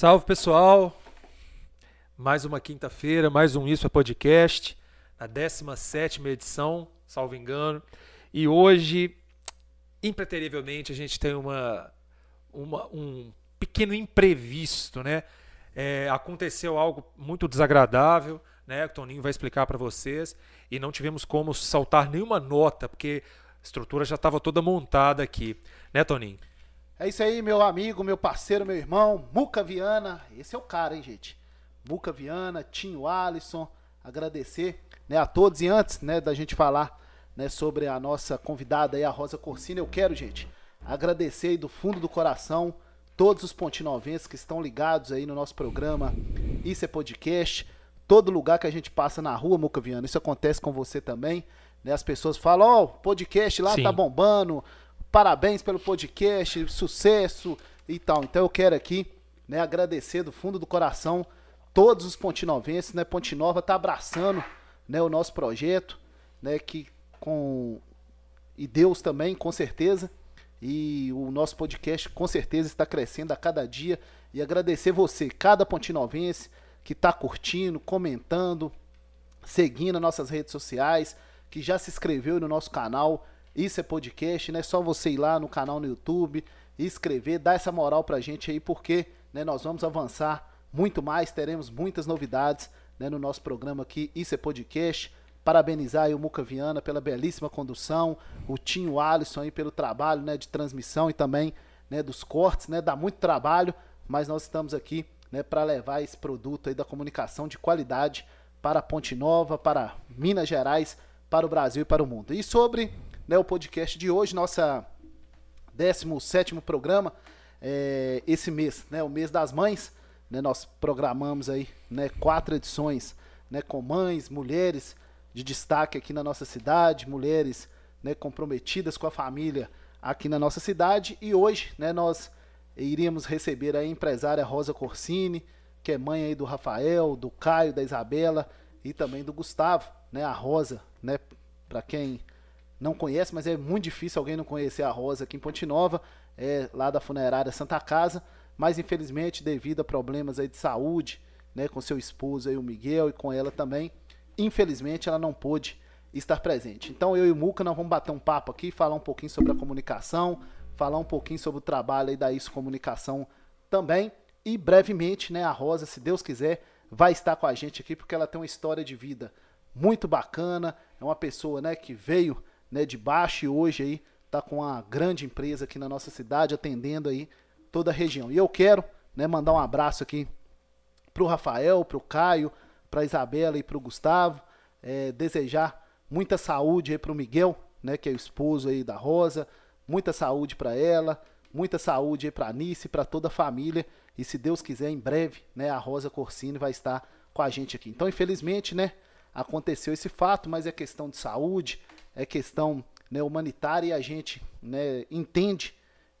Salve pessoal! Mais uma quinta-feira, mais um Isso é Podcast, a 17 edição, salvo engano. E hoje, impreterivelmente, a gente tem uma, uma um pequeno imprevisto, né? É, aconteceu algo muito desagradável, né? O Toninho vai explicar para vocês. E não tivemos como saltar nenhuma nota, porque a estrutura já estava toda montada aqui, né, Toninho? É isso aí, meu amigo, meu parceiro, meu irmão, Muca Viana. Esse é o cara, hein, gente? Muca Viana, Tinho Alisson. Agradecer né, a todos. E antes né, da gente falar né, sobre a nossa convidada aí, a Rosa Corsini, eu quero, gente, agradecer aí do fundo do coração todos os pontinovenses que estão ligados aí no nosso programa Isso é Podcast. Todo lugar que a gente passa na rua, Muca Viana, isso acontece com você também. Né? As pessoas falam, ó, oh, podcast lá Sim. tá bombando, parabéns pelo podcast, sucesso e tal. Então eu quero aqui, né, agradecer do fundo do coração todos os pontinovenses, né? Ponte Nova tá abraçando, né, o nosso projeto, né, que com e Deus também, com certeza. E o nosso podcast com certeza está crescendo a cada dia e agradecer você, cada pontinovense que está curtindo, comentando, seguindo as nossas redes sociais, que já se inscreveu no nosso canal isso é podcast, né? Só você ir lá no canal no YouTube, inscrever, dar essa moral pra gente aí, porque né, nós vamos avançar muito mais, teremos muitas novidades né, no nosso programa aqui. Isso é podcast. Parabenizar aí o Muca Viana pela belíssima condução, o Tinho Alisson aí pelo trabalho né, de transmissão e também né, dos cortes, né? Dá muito trabalho, mas nós estamos aqui né, para levar esse produto aí da comunicação de qualidade para Ponte Nova, para Minas Gerais, para o Brasil e para o mundo. E sobre né, o podcast de hoje, nossa 17 programa, é, esse mês, né, o mês das mães. Né, nós programamos aí né, quatro edições né, com mães, mulheres de destaque aqui na nossa cidade, mulheres né, comprometidas com a família aqui na nossa cidade. E hoje né, nós iríamos receber a empresária Rosa Corsini, que é mãe aí do Rafael, do Caio, da Isabela e também do Gustavo. Né, a Rosa, né, para quem não conhece, mas é muito difícil alguém não conhecer a Rosa aqui em Ponte Nova, é lá da funerária Santa Casa, mas infelizmente devido a problemas aí de saúde, né, com seu esposo aí o Miguel e com ela também, infelizmente ela não pôde estar presente. Então eu e o Muca nós vamos bater um papo aqui, falar um pouquinho sobre a comunicação, falar um pouquinho sobre o trabalho aí da Isso Comunicação também e brevemente, né, a Rosa, se Deus quiser, vai estar com a gente aqui porque ela tem uma história de vida muito bacana, é uma pessoa, né, que veio né, de baixo e hoje aí está com uma grande empresa aqui na nossa cidade, atendendo aí toda a região. E eu quero né, mandar um abraço aqui para o Rafael, para o Caio, para a Isabela e para o Gustavo, é, desejar muita saúde aí para o Miguel, né, que é o esposo aí da Rosa, muita saúde para ela, muita saúde aí para a Nice, para toda a família, e se Deus quiser, em breve, né, a Rosa Corsini vai estar com a gente aqui. Então, infelizmente, né, aconteceu esse fato, mas é questão de saúde, é questão né, humanitária e a gente né, entende.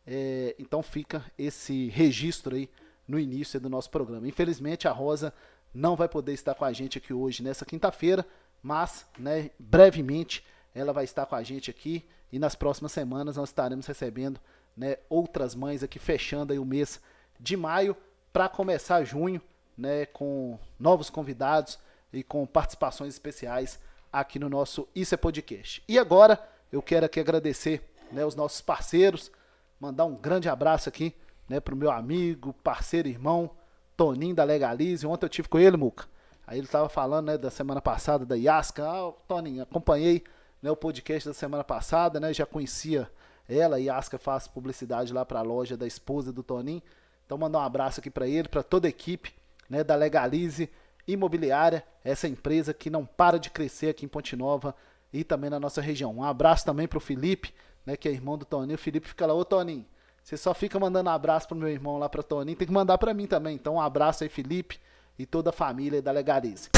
É, então fica esse registro aí no início do nosso programa. Infelizmente a Rosa não vai poder estar com a gente aqui hoje nessa quinta-feira, mas né, brevemente ela vai estar com a gente aqui e nas próximas semanas nós estaremos recebendo né, outras mães aqui fechando aí o mês de maio para começar junho né, com novos convidados e com participações especiais aqui no nosso Isso é Podcast. E agora eu quero aqui agradecer né, os nossos parceiros, mandar um grande abraço aqui né, para o meu amigo, parceiro, irmão, Toninho da Legalize. Ontem eu tive com ele, Muca. Aí ele estava falando né, da semana passada da Yasca. Ah, Toninho, acompanhei né, o podcast da semana passada, né, já conhecia ela. A Yasca faz publicidade lá para a loja da esposa do Toninho. Então mandar um abraço aqui para ele, para toda a equipe né, da Legalize Imobiliária, essa empresa que não para de crescer aqui em Ponte Nova e também na nossa região. Um abraço também para o Felipe, né, que é irmão do Toninho. O Felipe fica lá, ô Toninho, você só fica mandando abraço pro meu irmão lá para Toninho, tem que mandar para mim também. Então um abraço aí, Felipe, e toda a família da Legalize.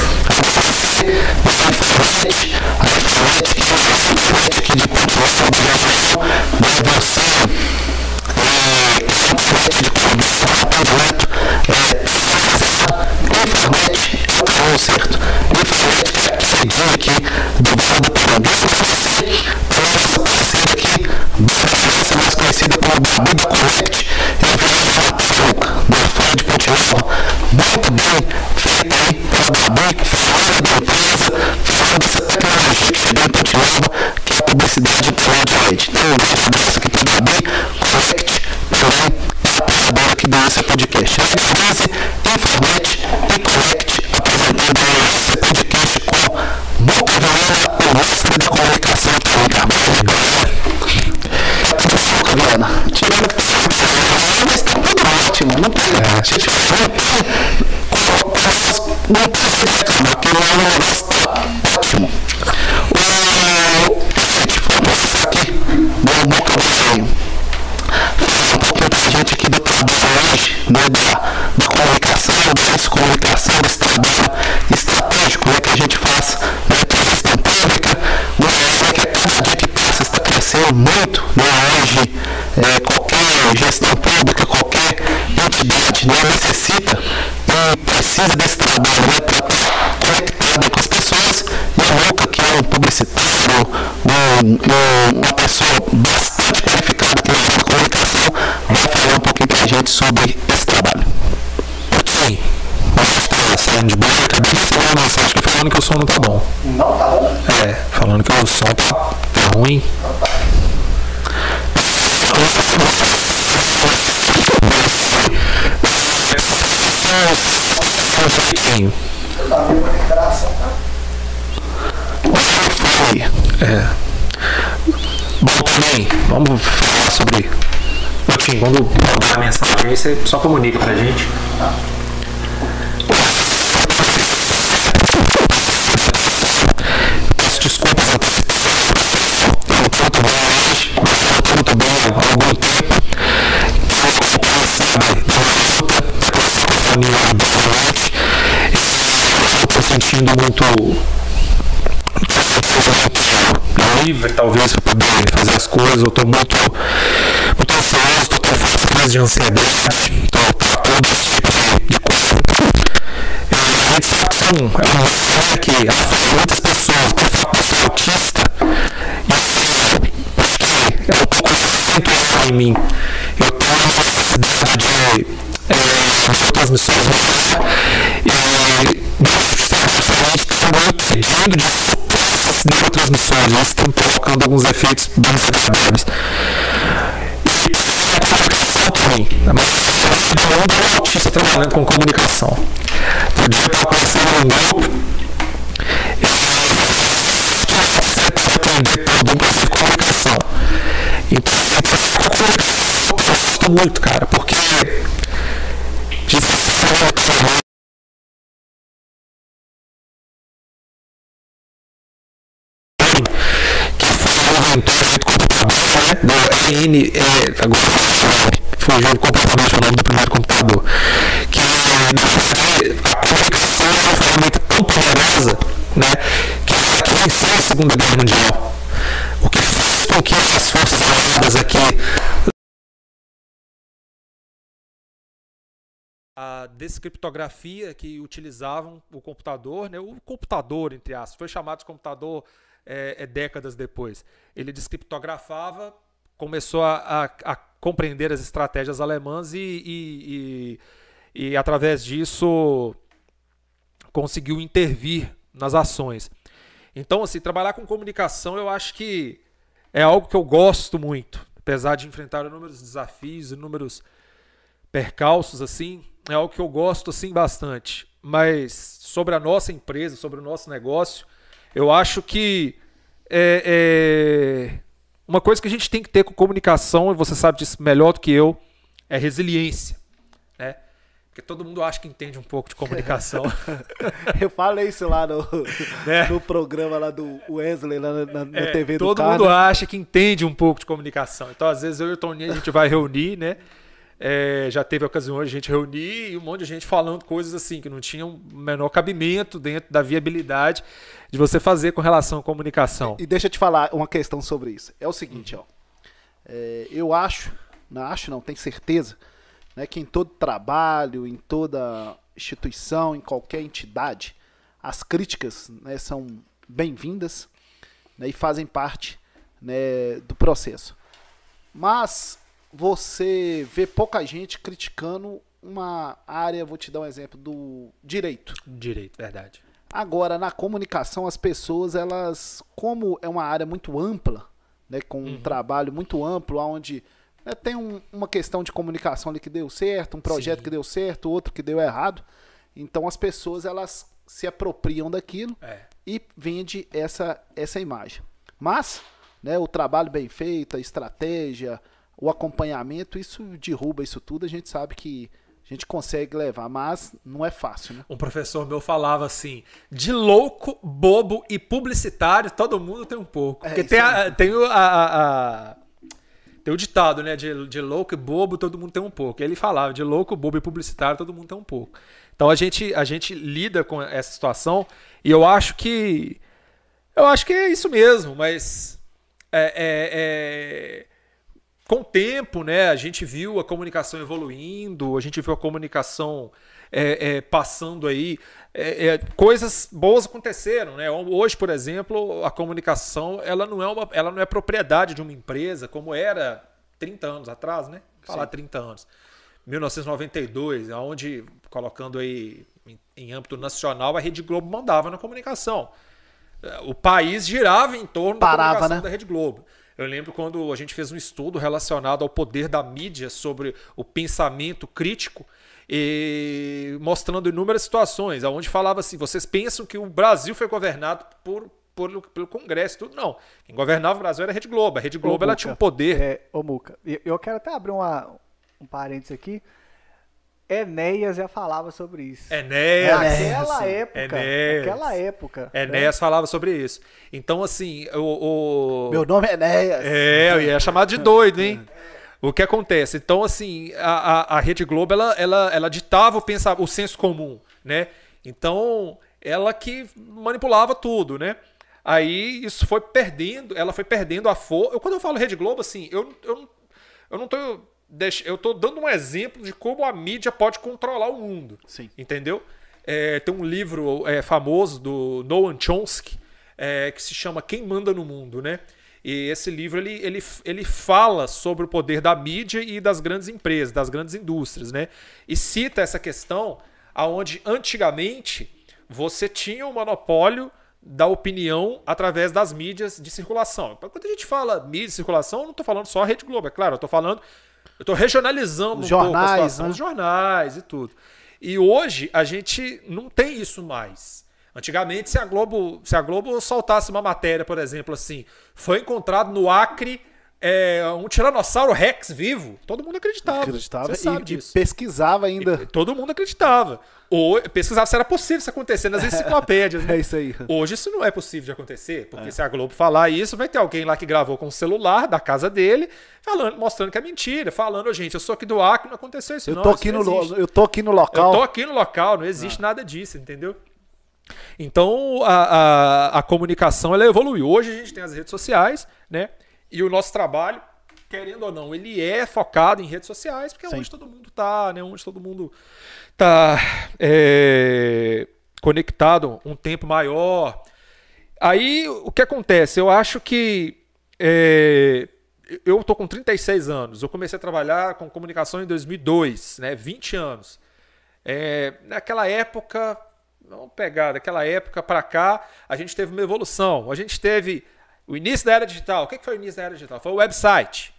A falando que o som não tá bom. Não tá bom? É, falando que o som tá, tá ruim. É. Bom, também, vamos falar sobre. Enfim, quando mandar a mensagem aí, você só comunica pra gente. Livre, talvez, para poder fazer as coisas. Eu estou muito, muito ansioso, estou com crise de ansiedade, estou todo esse tipo de coisa. A são, é uma coisa que afeta muitas pessoas, por ser autista, e é um pouco acentuado em mim. Eu tenho uma necessidade de é, transmissões e necessariamente estão impedindo de essas neurotransmissões, elas estão provocando alguns efeitos bem desagradáveis. E também, a maioria do é autista trabalhando com comunicação. Outro dia eu estava conversando num grupo aprender tudo, inclusive comunicação. Então, eu gosto muito, cara, porque de forma do RN, é, agora fugiu completamente o nome do primeiro computador, que a comunicação é uma ferramenta tão poderosa né, que, que venceu a Segunda Guerra Mundial. O que fez com que as forças armadas aqui a descriptografia que utilizavam o computador, né, o computador, entre aspas, foi chamado de computador é, é, décadas depois. Ele descriptografava, começou a, a, a compreender as estratégias alemãs e, e, e, e, através disso, conseguiu intervir nas ações. Então, assim, trabalhar com comunicação eu acho que é algo que eu gosto muito, apesar de enfrentar inúmeros desafios, inúmeros percalços, assim, é algo que eu gosto, assim, bastante. Mas sobre a nossa empresa, sobre o nosso negócio, eu acho que é, é, uma coisa que a gente tem que ter com comunicação, e você sabe disso melhor do que eu, é resiliência. Né? Porque todo mundo acha que entende um pouco de comunicação. eu falei isso lá no, né? no programa lá do Wesley, lá na, na é, TV do Todo mundo acha que entende um pouco de comunicação. Então, às vezes, eu e o Toninho, a gente vai reunir, né? É, já teve ocasiões de a gente reunir e um monte de gente falando coisas assim que não tinham o menor cabimento dentro da viabilidade de você fazer com relação à comunicação. E, e deixa eu te falar uma questão sobre isso. É o seguinte, uhum. ó. É, eu acho, não acho não, tenho certeza, né, que em todo trabalho, em toda instituição, em qualquer entidade, as críticas né, são bem-vindas né, e fazem parte né, do processo. Mas você vê pouca gente criticando uma área, vou te dar um exemplo, do direito. Direito, verdade. Agora, na comunicação, as pessoas, elas, como é uma área muito ampla, né, com um uhum. trabalho muito amplo, onde né, tem um- uma questão de comunicação ali que deu certo, um projeto Sim. que deu certo, outro que deu errado. Então as pessoas elas se apropriam daquilo É. e vende essa, essa imagem. Mas, né, o trabalho bem feito, a estratégia, o acompanhamento, isso derruba isso tudo. A gente sabe que a gente consegue levar, mas não é fácil, né? Um professor meu falava assim: de louco, bobo e publicitário, todo mundo tem um pouco. É, Porque tem, a- tem o, a- a- a- tem o ditado, né? De, de louco e bobo, todo mundo tem um pouco. Ele falava: de louco, bobo e publicitário, todo mundo tem um pouco. Então a gente, a gente lida com essa situação e eu acho que. Eu acho que é isso mesmo, mas. é- é- é, com o tempo, né, a gente viu a comunicação evoluindo, a gente viu a comunicação é, é, passando aí, é, é, coisas boas aconteceram, né? Hoje, por exemplo, a comunicação ela não é uma, ela não é propriedade de uma empresa como era 30 anos atrás, né? Falar 30 anos. 1992, onde colocando aí em, em âmbito nacional a Rede Globo mandava na comunicação. O país girava em torno da Parava, comunicação né? da Rede Globo. Eu lembro quando a gente fez um estudo relacionado ao poder da mídia sobre o pensamento crítico e mostrando inúmeras situações, onde falava assim: vocês pensam que o Brasil foi governado por, por- pelo Congresso, e tudo não. Quem governava o Brasil era a Rede Globo. A Rede Globo Ô, ela Muca, tinha um poder. É, ô, Muca, eu quero até abrir uma, um parênteses aqui. Enéas já falava sobre isso. Enéas. Naquela Enéas, época. Enéas. Naquela época. né? Enéas falava sobre isso. Então, assim, o. o- Meu nome é Enéas. É, eu ia chamar de doido, hein? O que acontece? Então, assim, a, a, a Rede Globo, ela, ela, ela ditava o, pensa, o senso comum, né? Então, ela que manipulava tudo, né? Aí isso foi perdendo, ela foi perdendo a força. Quando eu falo Rede Globo, assim, eu, eu, não- eu não tô. Eu tô dando um exemplo de como a mídia pode controlar o mundo. Sim. Entendeu? É, tem um livro é, famoso do Noam Chomsky é, que se chama Quem Manda no Mundo, né? E esse livro ele, ele, ele fala sobre o poder da mídia e das grandes empresas, das grandes indústrias, né? E cita essa questão aonde antigamente você tinha um monopólio da opinião através das mídias de circulação. Quando a gente fala mídia de circulação, eu não estou falando só a Rede Globo, é claro, eu estou falando, eu estou regionalizando Os um jornais, né? os jornais e tudo. E hoje a gente não tem isso mais. Antigamente, se a Globo, se a Globo soltasse uma matéria, por exemplo, assim, foi encontrado no Acre é, um tiranossauro Rex vivo, todo mundo acreditava. Acreditava Você sabe e, e pesquisava ainda. E todo mundo acreditava. Ou pesquisava se era possível isso acontecer nas enciclopédias. né? É isso aí. Hoje isso não é possível de acontecer, porque se a Globo falar isso, vai ter alguém lá que gravou com o celular da casa dele, falando, mostrando que é mentira, falando, "Ô, gente, eu sou aqui do Acre, não aconteceu isso Eu não. tô aqui não no, existe." lo- eu tô aqui no Eu local. tô aqui no local, não existe nada disso, entendeu? Então a, a, a comunicação ela evoluiu. Hoje a gente tem as redes sociais, né? E o nosso trabalho, querendo ou não, ele é focado em redes sociais, porque é Sim. onde todo mundo tá, né? Onde todo mundo tá é, conectado um tempo maior. Aí o que acontece? Eu acho que é, eu tô com 36 anos. Eu comecei a trabalhar com comunicação em 2002, né? 20 anos. É, naquela época, vamos pegar, daquela época para cá, a gente teve uma evolução. A gente teve o início da era digital. O que foi o início da era digital? Foi o website.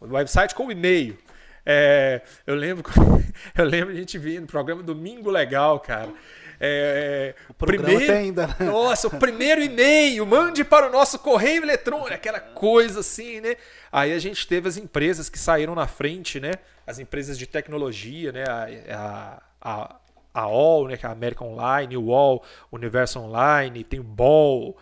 O website com o e-mail. É, eu lembro, eu lembro a gente via no programa Domingo Legal, cara. É, o tem ainda, né? Nossa, o primeiro e-mail, mande para o nosso correio eletrônico, aquela coisa assim, né? Aí a gente teve as empresas que saíram na frente, né? As empresas de tecnologia, né? A, a, a, a OL, né? Que é a América Online, o UOL, Universo Online, tem o BOL,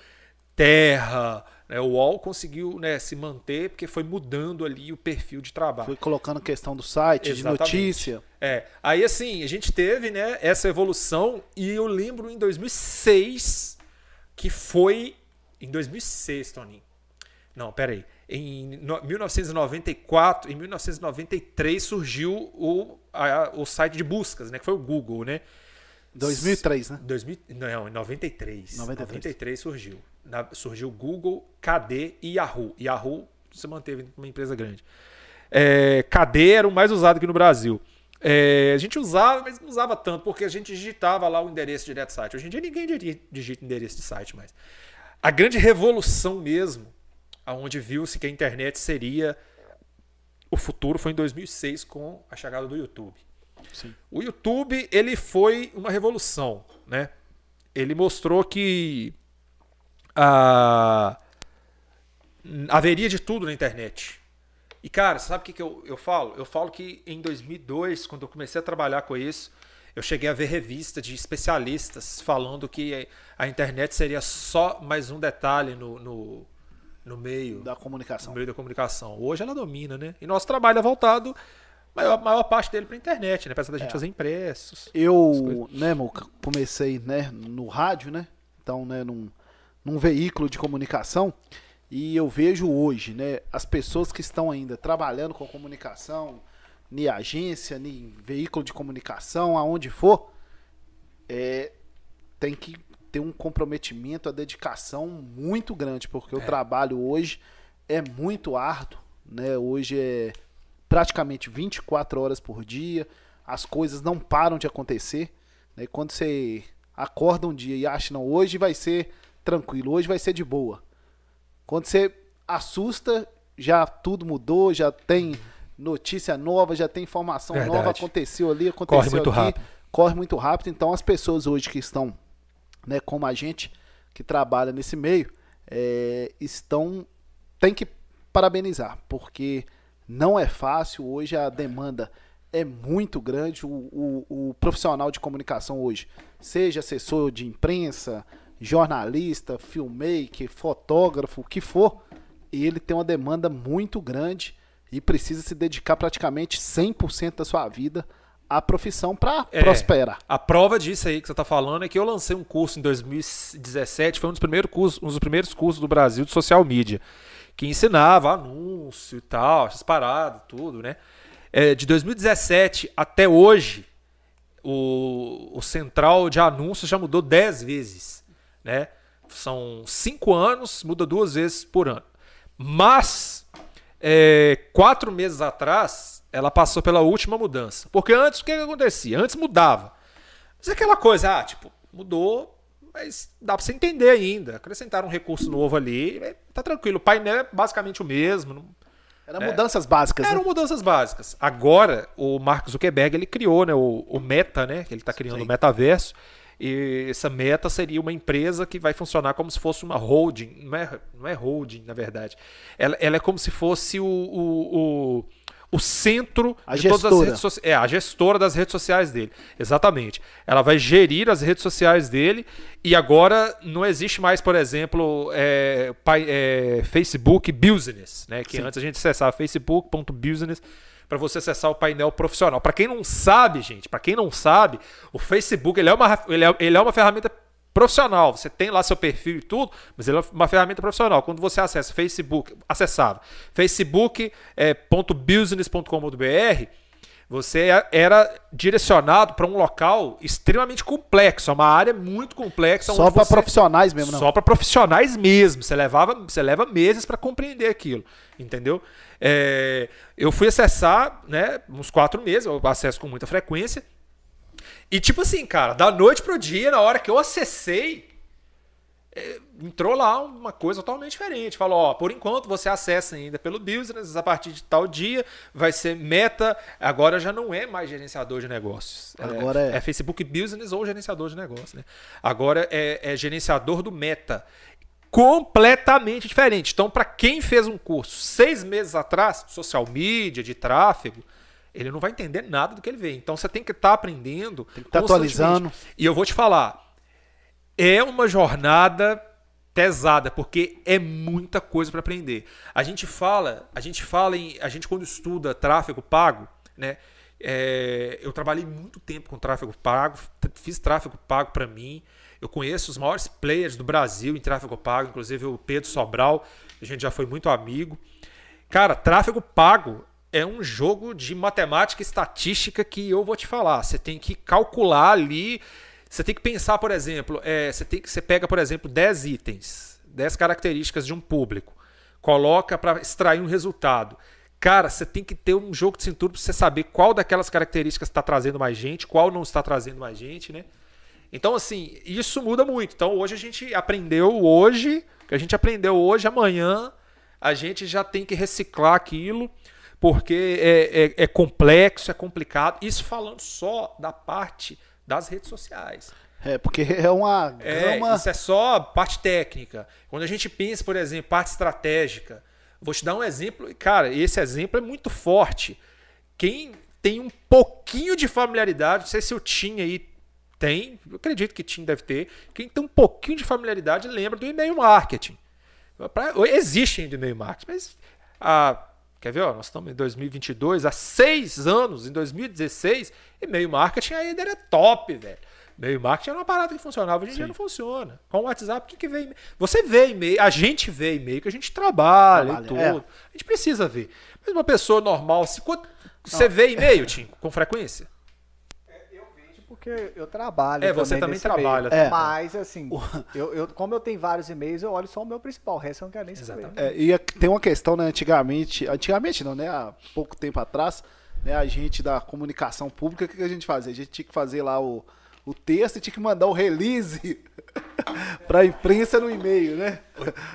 Terra. Né? O UOL conseguiu né, se manter porque foi mudando ali o perfil de trabalho. Fui colocando questão do site, Exatamente. de notícia. É. Aí assim, a gente teve, né, essa evolução e eu lembro em 2006 que foi em 2006, Toninho. Não, peraí. Em no- 1994, em 1993 surgiu o, a- o site de buscas, né, que foi o Google, né? 2003, né? 2000, não, em 93. 93. 93 surgiu. Na- surgiu Google, KD e Yahoo. Yahoo se manteve uma empresa grande. É, KD era o mais usado aqui no Brasil. É, a gente usava, mas não usava tanto, porque a gente digitava lá o endereço direto do site. Hoje em dia ninguém digita endereço de site mais. A grande revolução mesmo, aonde viu-se que a internet seria o futuro foi em 2006 com a chegada do YouTube. Sim. O YouTube, ele foi uma revolução, né? Ele mostrou que ah, haveria de tudo na internet. E, cara, sabe o que, que eu, eu falo? Eu falo que em 2002, quando eu comecei a trabalhar com isso, eu cheguei a ver revista de especialistas falando que a internet seria só mais um detalhe no, no, no meio Da comunicação. no meio da comunicação. Hoje ela domina, né? E nosso trabalho é voltado, maior, maior parte dele para internet, né? Apesar da gente É. fazer impressos. Eu, né, Muca, comecei, né, no rádio, né? Então, né, num, num veículo de comunicação. E eu vejo hoje, né, as pessoas que estão ainda trabalhando com comunicação, em agência, em veículo de comunicação, aonde for, é, tem que ter um comprometimento, a dedicação muito grande, porque o trabalho hoje é muito árduo, né? Hoje é praticamente 24 horas por dia, as coisas não param de acontecer, né? Quando você acorda um dia e acha, não, hoje vai ser tranquilo, hoje vai ser de boa. Quando você assusta, já tudo mudou, já tem notícia nova, já tem informação Verdade. nova, aconteceu ali, aconteceu Corre muito aqui, rápido. corre muito rápido. Então as pessoas hoje que estão, né, como a gente que trabalha nesse meio, é, estão tem que parabenizar, porque não é fácil hoje a demanda é muito grande. O, o, o profissional de comunicação hoje, seja assessor de imprensa, jornalista, filmmaker, fotógrafo, o que for, ele tem uma demanda muito grande e precisa se dedicar praticamente 100% da sua vida à profissão para É. prosperar. A prova disso aí que você tá falando é que eu lancei um curso em 2017, foi um dos primeiros cursos, um dos primeiros cursos do Brasil de social media, que ensinava anúncio e tal, essas paradas, tudo, né? É, de 2017 até hoje, o, o central de anúncios já mudou 10 vezes, né? São cinco anos, muda duas vezes por ano. Mas é, quatro meses atrás, ela passou pela última mudança. Porque antes, o que, que acontecia? Antes mudava. Mas é aquela coisa, ah, tipo, mudou, mas dá pra você entender ainda. Acrescentaram um recurso novo ali, é, tá tranquilo. O painel é basicamente o mesmo. Eram mudanças básicas, Eram né? mudanças básicas. Agora, o Mark Zuckerberg, ele criou né, o, o Meta, né? Que ele tá criando Sim. o metaverso. E essa Meta seria uma empresa que vai funcionar como se fosse uma holding. Não é, não é holding, na verdade. Ela, ela é como se fosse o, o, o, o centro A de todas as gestora. redes sociais. É, a gestora das redes sociais dele. Exatamente. Ela vai gerir as redes sociais dele e agora não existe mais, por exemplo, é, é, Facebook Business, né? Que Sim. antes a gente acessava facebook.business para você acessar o painel profissional. Para quem não sabe, gente, para quem não sabe, o Facebook ele é, uma, ele, é, ele é uma ferramenta profissional. Você tem lá seu perfil e tudo, mas ele é uma ferramenta profissional. Quando você acessa Facebook, acessava é, facebook.business.com.br, você é- era direcionado para um local extremamente complexo, é uma área muito complexa. Só para você- profissionais mesmo, não. só para profissionais mesmo. Você levava, você leva meses para compreender aquilo, entendeu? É, eu fui acessar, né, uns quatro meses, eu acesso com muita frequência. E tipo assim, cara, da noite pro dia, na hora que eu acessei, é, entrou lá uma coisa totalmente diferente. Falou, ó, por enquanto você acessa ainda pelo business, a partir de tal dia vai ser meta, agora já não é mais gerenciador de negócios. Agora é- é Facebook Business ou gerenciador de negócios, né? Agora é, é gerenciador do meta. Completamente diferente. Então, para quem fez um curso seis meses atrás, social media, de tráfego, ele não vai entender nada do que ele vê. Então, você tem que estar aprendendo. Tem que tá atualizando. E eu vou te falar, é uma jornada pesada, porque é muita coisa para aprender. A gente fala, a gente fala em, a gente quando estuda tráfego pago, né? é, eu trabalhei muito tempo com tráfego pago, fiz tráfego pago para mim. Eu conheço os maiores players do Brasil em tráfego pago, inclusive o Pedro Sobral, a gente já foi muito amigo. Cara, tráfego pago é um jogo de matemática estatística que eu vou te falar. Você tem que calcular ali. Você tem que pensar, por exemplo, é, você, tem, você pega, por exemplo, 10 itens, 10 características de um público, coloca para extrair um resultado. Cara, você tem que ter um jogo de cintura para você saber qual daquelas características está trazendo mais gente, qual não está trazendo mais gente, né? Então, assim, isso muda muito. Então, hoje a gente aprendeu hoje, que a gente aprendeu hoje, amanhã a gente já tem que reciclar aquilo, porque é, é, é complexo, é complicado. Isso falando só da parte das redes sociais. É, porque é uma É, gama. isso é só parte técnica. Quando a gente pensa, por exemplo, parte estratégica, vou te dar um exemplo, e, cara, esse exemplo é muito forte. Quem tem um pouquinho de familiaridade, não sei se o Tim aí tem, eu acredito que Tim deve ter, quem tem um pouquinho de familiaridade lembra do e-mail marketing. Pra, existe ainda e-mail marketing, mas a, quer ver, ó, nós estamos em 2022, há seis anos, em 2016, e-mail marketing ainda era top, velho. E-mail marketing era uma parada que funcionava, hoje em dia não funciona. Com o WhatsApp, o que, que e-mail? Você vê e-mail, a gente vê e-mail que a gente trabalha, e Trabalha, tudo. é. A gente precisa ver. Mas uma pessoa normal, se, você vê e-mail, Tim, com frequência? Porque eu trabalho. É, você também trabalha. meio. É. Mas, assim, eu, eu- como eu tenho vários e-mails, eu olho só o meu principal. O resto eu não quero nem saber. É, e a- tem uma questão, né, antigamente, antigamente não, né, há pouco tempo atrás, né, a gente da comunicação pública, o que, que a gente fazia? A gente tinha que fazer lá o, o texto e tinha que mandar o release pra imprensa no e-mail, né?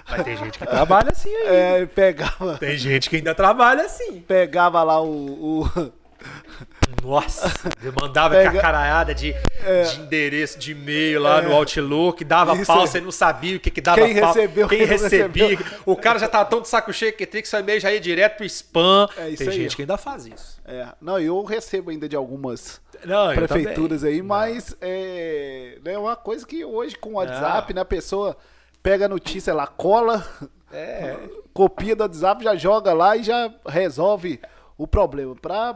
Mas tem gente que trabalha assim aí. É, pegava, Tem gente que ainda trabalha assim. pegava lá o, o- Nossa, eu mandava Pega- cacaraiada de, de endereço de e-mail lá no Outlook, dava Isso pau, você não sabia o que, que dava Quem pau. recebeu, quem quem recebia. recebeu. O cara já tava tão de saco cheio que tem que seu e-mail já ia direto pro spam. É Tem aí, gente que ainda faz isso. é, não, eu recebo ainda de algumas Não, prefeituras aí, mas é, né, uma coisa que hoje com o WhatsApp, né, a pessoa pega a notícia lá, cola, É. copia do WhatsApp, já joga lá e já resolve o problema. Pra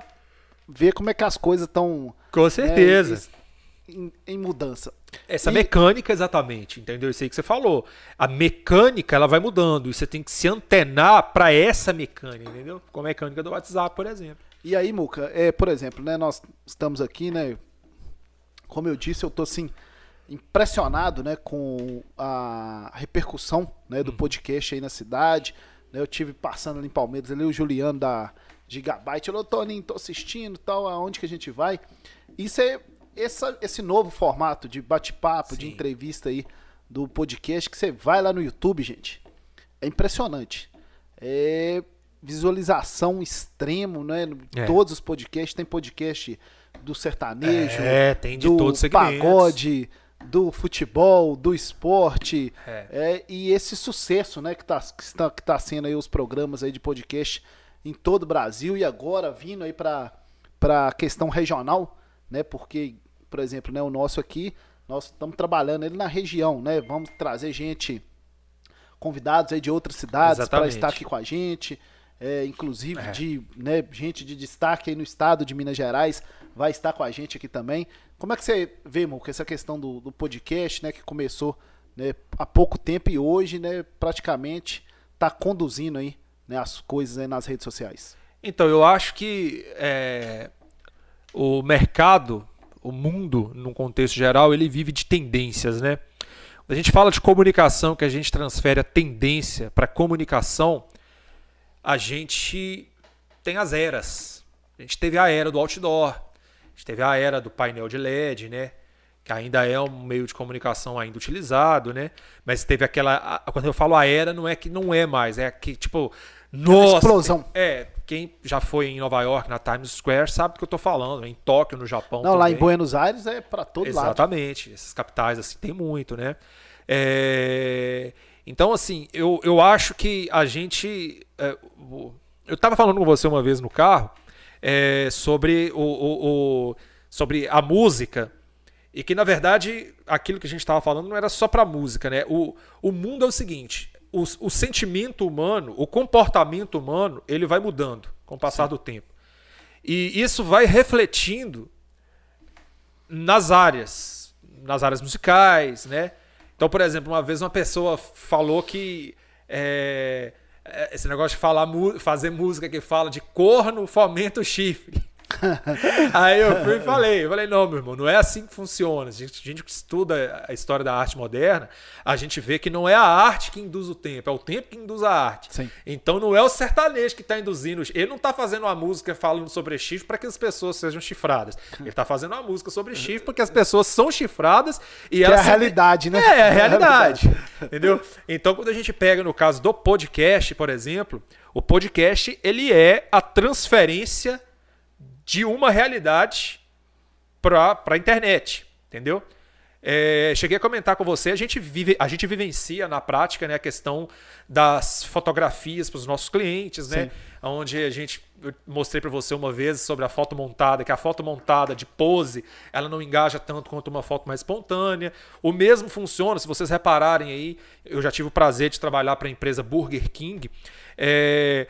ver como é que as coisas estão Com certeza. em, em mudança. Essa E- mecânica, exatamente, entendeu? Isso aí que você falou. A mecânica, ela vai mudando. E você tem que se antenar para essa mecânica, entendeu? Com a mecânica do WhatsApp, por exemplo. E aí, Muca, é, por exemplo, né, nós estamos aqui, né? Como eu disse, eu tô assim impressionado, né, com a repercussão, né, do podcast aí na cidade. né, eu tive passando ali em Palmeiras, ali o Juliano da Gigabyte, falou, Toninho, tô assistindo, tal, aonde que a gente vai? Isso é essa, esse novo formato de bate-papo, de entrevista aí do podcast que você vai lá no YouTube, gente. É impressionante. É visualização extremo, né? É. Todos os podcasts, tem podcast do sertanejo, É, tem de do todos os segmentos. pagode, do futebol, do esporte. É. É, e esse sucesso, né, que tá, que está que tá sendo aí os programas aí de podcast em todo o Brasil e agora vindo aí para para questão regional, né? Porque, por exemplo, né, o nosso aqui, nós estamos trabalhando ele na região, né? Vamos trazer gente convidados aí de outras cidades para estar aqui com a gente. é, inclusive É. de né, gente de destaque aí no estado de Minas Gerais vai estar com a gente aqui também. Como é que você vê, Muca, essa questão do, do podcast, né, que começou né, há pouco tempo e hoje, né, praticamente está conduzindo aí né, as coisas nas redes sociais? Então, eu acho que é, o mercado, o mundo, num contexto geral, ele vive de tendências, né? Quando a gente fala de comunicação, que a gente transfere a tendência para comunicação, a gente tem as eras. A gente teve a era do outdoor, a gente teve a era do painel de LED, né? Que ainda é um meio de comunicação ainda utilizado, né? Mas teve aquela. a- quando eu falo a era, não é que não é mais, é que, tipo. Nossa, explosão. É, quem já foi em Nova York, na Times Square, sabe do que eu tô falando. Em Tóquio, no Japão. Não, lá em também. Buenos Aires é para todo lado. Exatamente. Essas capitais, assim, tem muito, né? É, Então, assim, eu, eu acho que a gente. é, Eu estava falando com você uma vez no carro é, sobre, o, o- o- sobre a música. E que, na verdade, aquilo que a gente estava falando não era só para música, né? O, o mundo é o seguinte: o, o sentimento humano, o comportamento humano, ele vai mudando com o passar do tempo. E isso vai refletindo nas áreas, nas áreas musicais, né? Então, por exemplo, uma vez uma pessoa falou que é, é, esse negócio de falar, fazer música que fala de corno fomenta o chifre. Aí eu fui e falei, eu falei, não, meu irmão, não é assim que funciona. A gente, a gente que estuda a história da arte moderna, a gente vê que não é a arte que induz o tempo, é o tempo que induz a arte. Sim. Então não é o sertanejo que está induzindo. Ele não está fazendo uma música falando sobre chifre para que as pessoas sejam chifradas. Ele está fazendo uma música sobre chifre porque as pessoas são chifradas e Que é elas a se- realidade, né? é, é a realidade. Entendeu? Então, quando a gente pega no caso do podcast, por exemplo, o podcast ele é a transferência de uma realidade para a internet, entendeu? É, cheguei a comentar com você, a gente, vive, a gente vivencia na prática né, a questão das fotografias para os nossos clientes, né? Sim. Onde a gente eu mostrei para você uma vez sobre a foto montada, que a foto montada de pose, ela não engaja tanto quanto uma foto mais espontânea. O mesmo funciona, se vocês repararem aí, eu já tive o prazer de trabalhar para a empresa Burger King. é,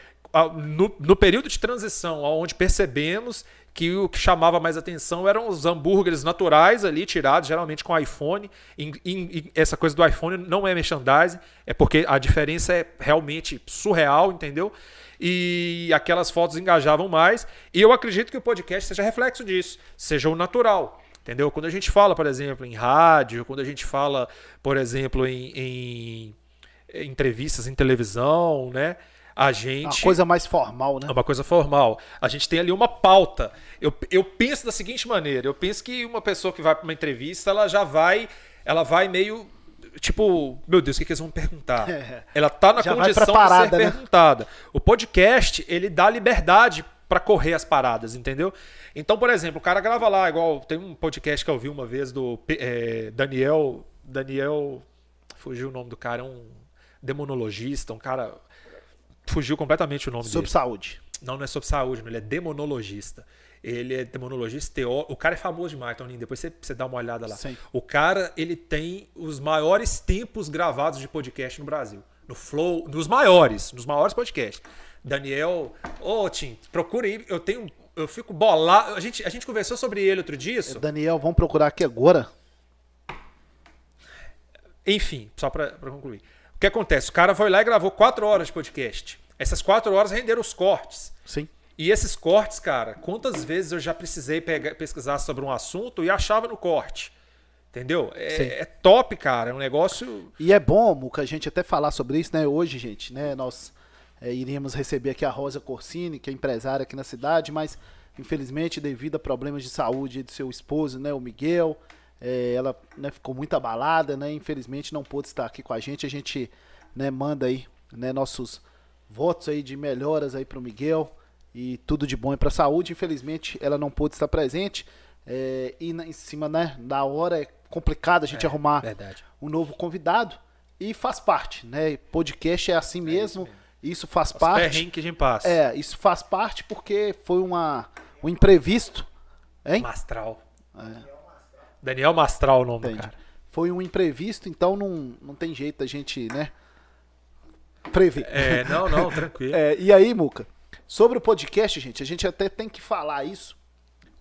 no, no período de transição, onde percebemos que o que chamava mais atenção eram os hambúrgueres naturais ali, tirados geralmente com iPhone. Em- em- em- essa coisa do iPhone não é merchandising, é porque a diferença é realmente surreal, entendeu? E aquelas fotos engajavam mais. E eu acredito que o podcast seja reflexo disso, seja o natural. Entendeu? Quando a gente fala, por exemplo, em rádio, quando a gente fala, por exemplo, em, em entrevistas em televisão, né? A gente. Uma coisa mais formal, né? É uma coisa formal. A gente tem ali uma pauta. Eu, eu penso da seguinte maneira: eu penso que uma pessoa que vai para uma entrevista, ela já vai, ela vai meio tipo, meu Deus, o que, que eles vão perguntar? É. Ela tá na Já condição de ser né? perguntada. O podcast ele dá liberdade para correr as paradas, entendeu? Então, por exemplo, o cara grava lá, igual tem um podcast que eu vi uma vez do eh, Daniel, Daniel, fugiu o nome do cara, é um demonologista, um cara fugiu completamente o nome Sobre dele. saúde. Não, não é sobre saúde, não, ele é demonologista. Ele é demonologista teórico. O cara é famoso demais, Toninho. Depois você, você dá uma olhada lá. Sim. O cara, ele tem os maiores tempos gravados de podcast no Brasil. No Flow, nos maiores, nos maiores podcasts. Daniel, ô Tim, procura aí. Eu tenho. Eu fico bolado. A gente, a gente conversou sobre ele outro dia. isso. Daniel, vamos procurar aqui agora. Enfim, só pra concluir. O que acontece? O cara foi lá e gravou quatro horas de podcast. Essas quatro horas renderam os cortes. Sim. E esses cortes, cara, quantas vezes eu já precisei pegar- pesquisar sobre um assunto e achava no corte? Entendeu? É, é top, cara. É um negócio. E é bom, Muca, a gente até falar sobre isso, né? Hoje, gente, né? Nós é, iríamos receber aqui a Rosa Corsini, que é empresária aqui na cidade, mas infelizmente, devido a problemas de saúde do seu esposo, né? O Miguel, é, ela né, ficou muito abalada, né? Infelizmente não pôde estar aqui com a gente. A gente né, manda aí né, nossos votos aí de melhoras aí pro Miguel e tudo de bom aí pra saúde. Infelizmente, ela não pôde estar presente. é, e na- em cima, né, da hora é complicado a gente arrumar Verdade. um novo convidado e faz parte, né? Podcast é assim mesmo, isso, faz Os parte. que a gente passa. É, isso faz parte porque foi uma, um imprevisto, hein? Mastral. Daniel Mastral o nome do Entende? cara. Foi um imprevisto, então não, não tem jeito da gente, né? Prever. É, não, não, tranquilo. É, e aí, Muca, sobre o podcast, gente, a gente até tem que falar isso,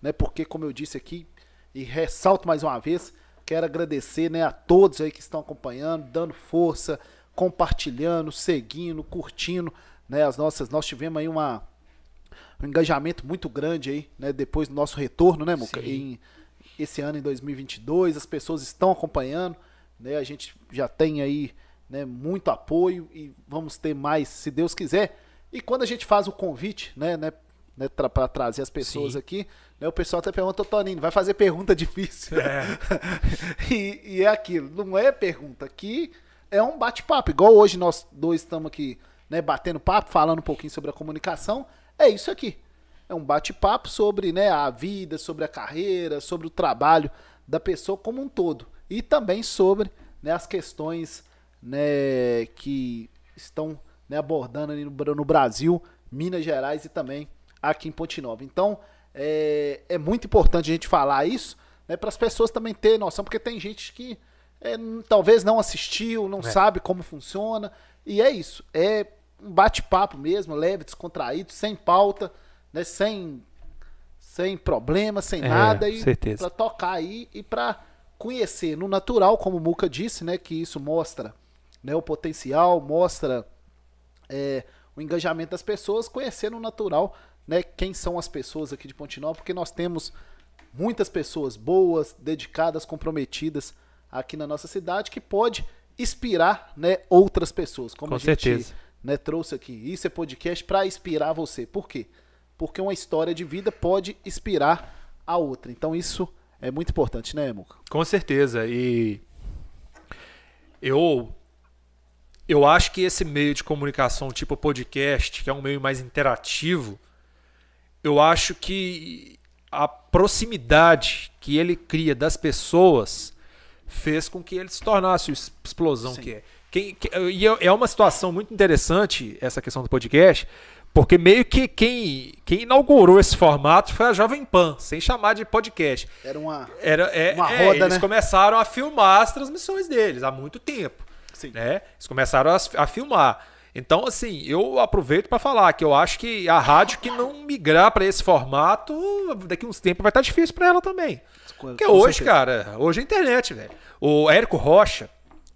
né? Porque, como eu disse aqui, e ressalto mais uma vez, quero agradecer né, a todos aí que estão acompanhando, dando força, compartilhando, seguindo, curtindo, né? As nossas. Nós tivemos aí uma, um engajamento muito grande aí, né? Depois do nosso retorno, né, Muca? Sim. Em, esse ano em 2022, as pessoas estão acompanhando, né? A gente já tem aí né, muito apoio e vamos ter mais, se Deus quiser. E quando a gente faz o convite, né, né, né para trazer as pessoas Sim. aqui, né, o pessoal até pergunta, "Ô, Toninho, vai fazer pergunta difícil. e, e é aquilo, não é pergunta, aqui é um bate-papo, igual hoje nós dois estamos aqui, né, batendo papo, falando um pouquinho sobre a comunicação, é isso aqui. É um bate-papo sobre né, a vida, sobre a carreira, sobre o trabalho da pessoa como um todo. E também sobre né, as questões né, que estão né, abordando ali no, no Brasil, Minas Gerais e também aqui em Ponte Nova. Então, é, é muito importante a gente falar isso né, para as pessoas também terem noção, porque tem gente que é, talvez não assistiu, não É. sabe como funciona. E é isso. É um bate-papo mesmo, leve, descontraído, sem pauta, né, sem, sem problema, sem É, nada. E para tocar aí e para conhecer no natural, como o Muca disse, né, que isso mostra né, o potencial, mostra é, o engajamento das pessoas, conhecer no natural né, quem são as pessoas aqui de Pontinol, porque nós temos muitas pessoas boas, dedicadas, comprometidas aqui na nossa cidade que pode inspirar, né, outras pessoas. Como Com a gente, né, trouxe aqui. Isso é podcast para inspirar você. Por quê? Porque uma história de vida pode inspirar a outra. Então isso é muito importante, né, Muca? Com certeza. E eu eu acho que esse meio de comunicação tipo podcast, que é um meio mais interativo, eu acho que a proximidade que ele cria das pessoas fez com que ele se tornasse a explosão Sim. que é. Quem- que- e é é uma situação muito interessante essa questão do podcast, porque meio que quem, quem inaugurou esse formato foi a Jovem Pan, sem chamar de podcast. Era uma. Era, é, Uma é, roda, eles né? começaram a filmar as transmissões deles há muito tempo. Sim. Né? Eles começaram a, a filmar. Então, assim, eu aproveito para falar que eu acho que a rádio que não migrar para esse formato, daqui uns tempos vai estar difícil para ela também. Porque Com hoje, certeza. cara, hoje é a internet, velho. O Érico Rocha,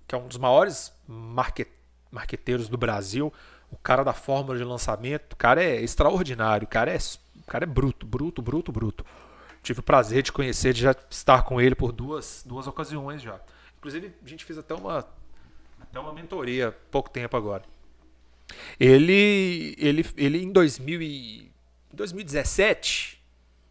que é um dos maiores marque- marqueteiros do Brasil, o cara da fórmula de lançamento, o cara é extraordinário, o cara é, o cara é bruto, bruto, bruto, bruto. Tive o prazer de conhecer, de já estar com ele por duas, duas ocasiões já. Inclusive, a gente fez até uma, até uma mentoria pouco tempo agora. Ele, ele, ele em 2000 e, 2017,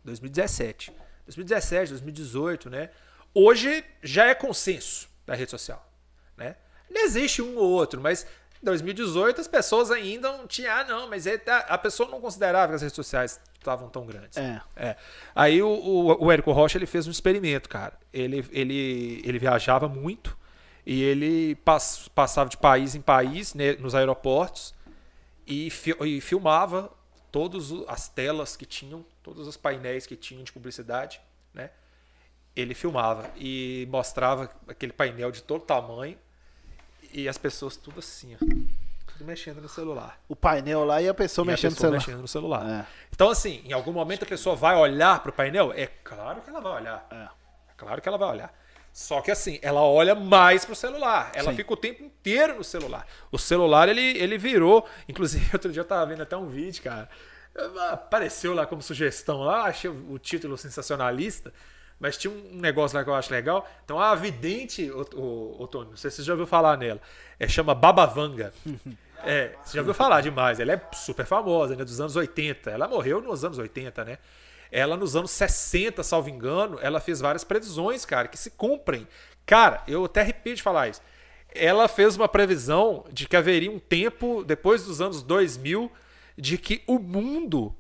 2017, 2017, 2018, né? Hoje já é consenso da rede social, né? Não existe um ou outro, mas 2018 as pessoas ainda não tinham, ah, não, mas ele tá- a pessoa não considerava que as redes sociais estavam tão grandes. É. É. Aí o, o, o Érico Rocha ele fez um experimento, cara. Ele, ele, ele viajava muito e ele pass, passava de país em país né, nos aeroportos e, fi- e filmava todas as telas que tinham, todos os painéis que tinham de publicidade, né? Ele filmava e mostrava aquele painel de todo tamanho e as pessoas tudo assim, ó, tudo mexendo no celular. O painel lá e a pessoa E a mexendo no pessoa celular. mexendo no celular. É. Então, assim, em algum momento a pessoa vai olhar pro painel? É claro que ela vai olhar. É. É claro que ela vai olhar. Só que assim, ela olha mais pro celular. Ela Sim. fica o tempo inteiro no celular. O celular, ele, ele virou. Inclusive, outro dia eu tava vendo até um vídeo, cara. Apareceu lá como sugestão lá, achei o título sensacionalista. Mas tinha um negócio lá que eu acho legal. Então, a vidente, o, o, o Tony, não sei se você já ouviu falar nela. É, chama Babavanga. É, você já ouviu falar demais. Ela é super famosa, né? Dos anos 80. Ela morreu nos anos 80, né? Ela, nos anos 60, salvo engano, ela fez várias previsões, cara, que se cumprem. Cara, eu até arrepio de falar isso. Ela fez uma previsão de que haveria um tempo, depois dos anos 2000, de que o mundo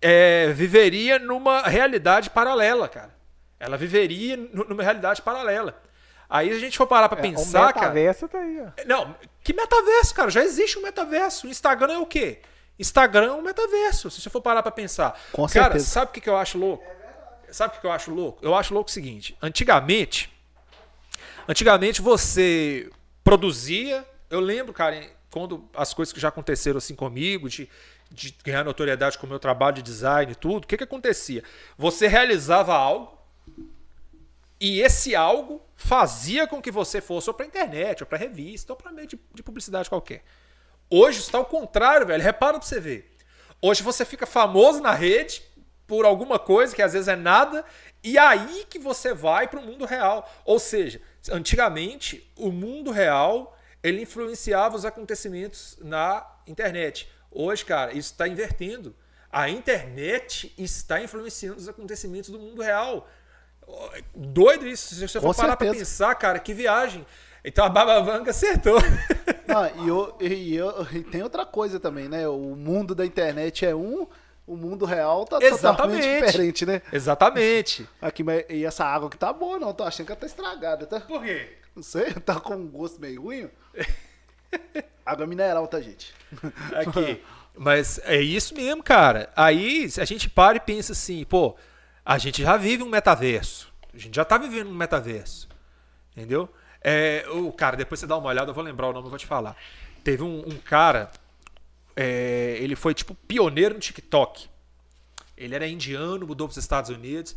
é, viveria numa realidade paralela, cara. Ela viveria nu- numa realidade paralela. Aí a gente for parar pra É, pensar, o cara. metaverso tá aí, ó. Não, que metaverso, cara? Já existe um metaverso. Instagram é o quê? Instagram é um metaverso, se você for parar pra pensar. Com cara, certeza. sabe o que, que eu acho louco? Sabe o que que eu acho louco? Eu acho louco o seguinte: antigamente, antigamente você produzia. Eu lembro, cara, quando as coisas que já aconteceram assim comigo, de, de ganhar notoriedade com o meu trabalho de design e tudo, o que, que acontecia? Você realizava algo, e esse algo fazia com que você fosse ou para internet, ou para revista, ou para meio de, de publicidade qualquer. Hoje está ao contrário, velho. Repara pra você ver. Hoje você fica famoso na rede por alguma coisa que às vezes é nada, e aí que você vai para o mundo real. Ou seja, antigamente o mundo real ele influenciava os acontecimentos na internet. Hoje, cara, isso está invertendo. A internet está influenciando os acontecimentos do mundo real. Doido isso. Se você for parar pra pensar, cara, que viagem. Então a Baba Vanga acertou. Ah, e, eu- e eu- e tem outra coisa também, né? O mundo da internet é um, o mundo real tá totalmente Exatamente. diferente, né? Exatamente. Aqui, mas, e essa água aqui tá boa, não. Tô achando que ela tá estragada, tá? Por quê? Não sei, tá com um gosto meio ruim. água mineral, tá, gente? Aqui. Mas é isso mesmo, cara. Aí a gente para e pensa assim, pô, a gente já vive um metaverso. A gente já tá vivendo um metaverso. Entendeu? É, o cara, depois você dá uma olhada, eu vou lembrar o nome, eu vou te falar. Teve um, um cara, é, ele foi tipo pioneiro no TikTok. Ele era indiano, mudou para os Estados Unidos.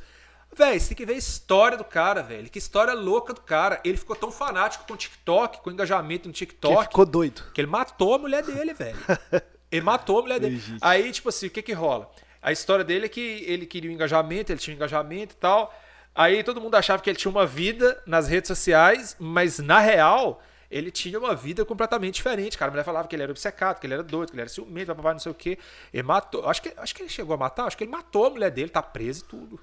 Véi, você tem que ver a história do cara, velho. Que história louca do cara. Ele ficou tão fanático com o TikTok, com o engajamento no Que TikTok. ficou doido. Que ele matou a mulher dele, velho. Ele matou a mulher dele. Aí, tipo assim, o que que rola? A história dele é que ele queria um engajamento, ele tinha um engajamento e tal. Aí todo mundo achava que ele tinha uma vida nas redes sociais, mas na real ele tinha uma vida completamente diferente, cara. A mulher falava que ele era obcecado, que ele era doido, que ele era ciumento, papai, não sei o quê. Ele matou. Acho que, acho que ele chegou a matar, acho que ele matou a mulher dele, tá preso e tudo.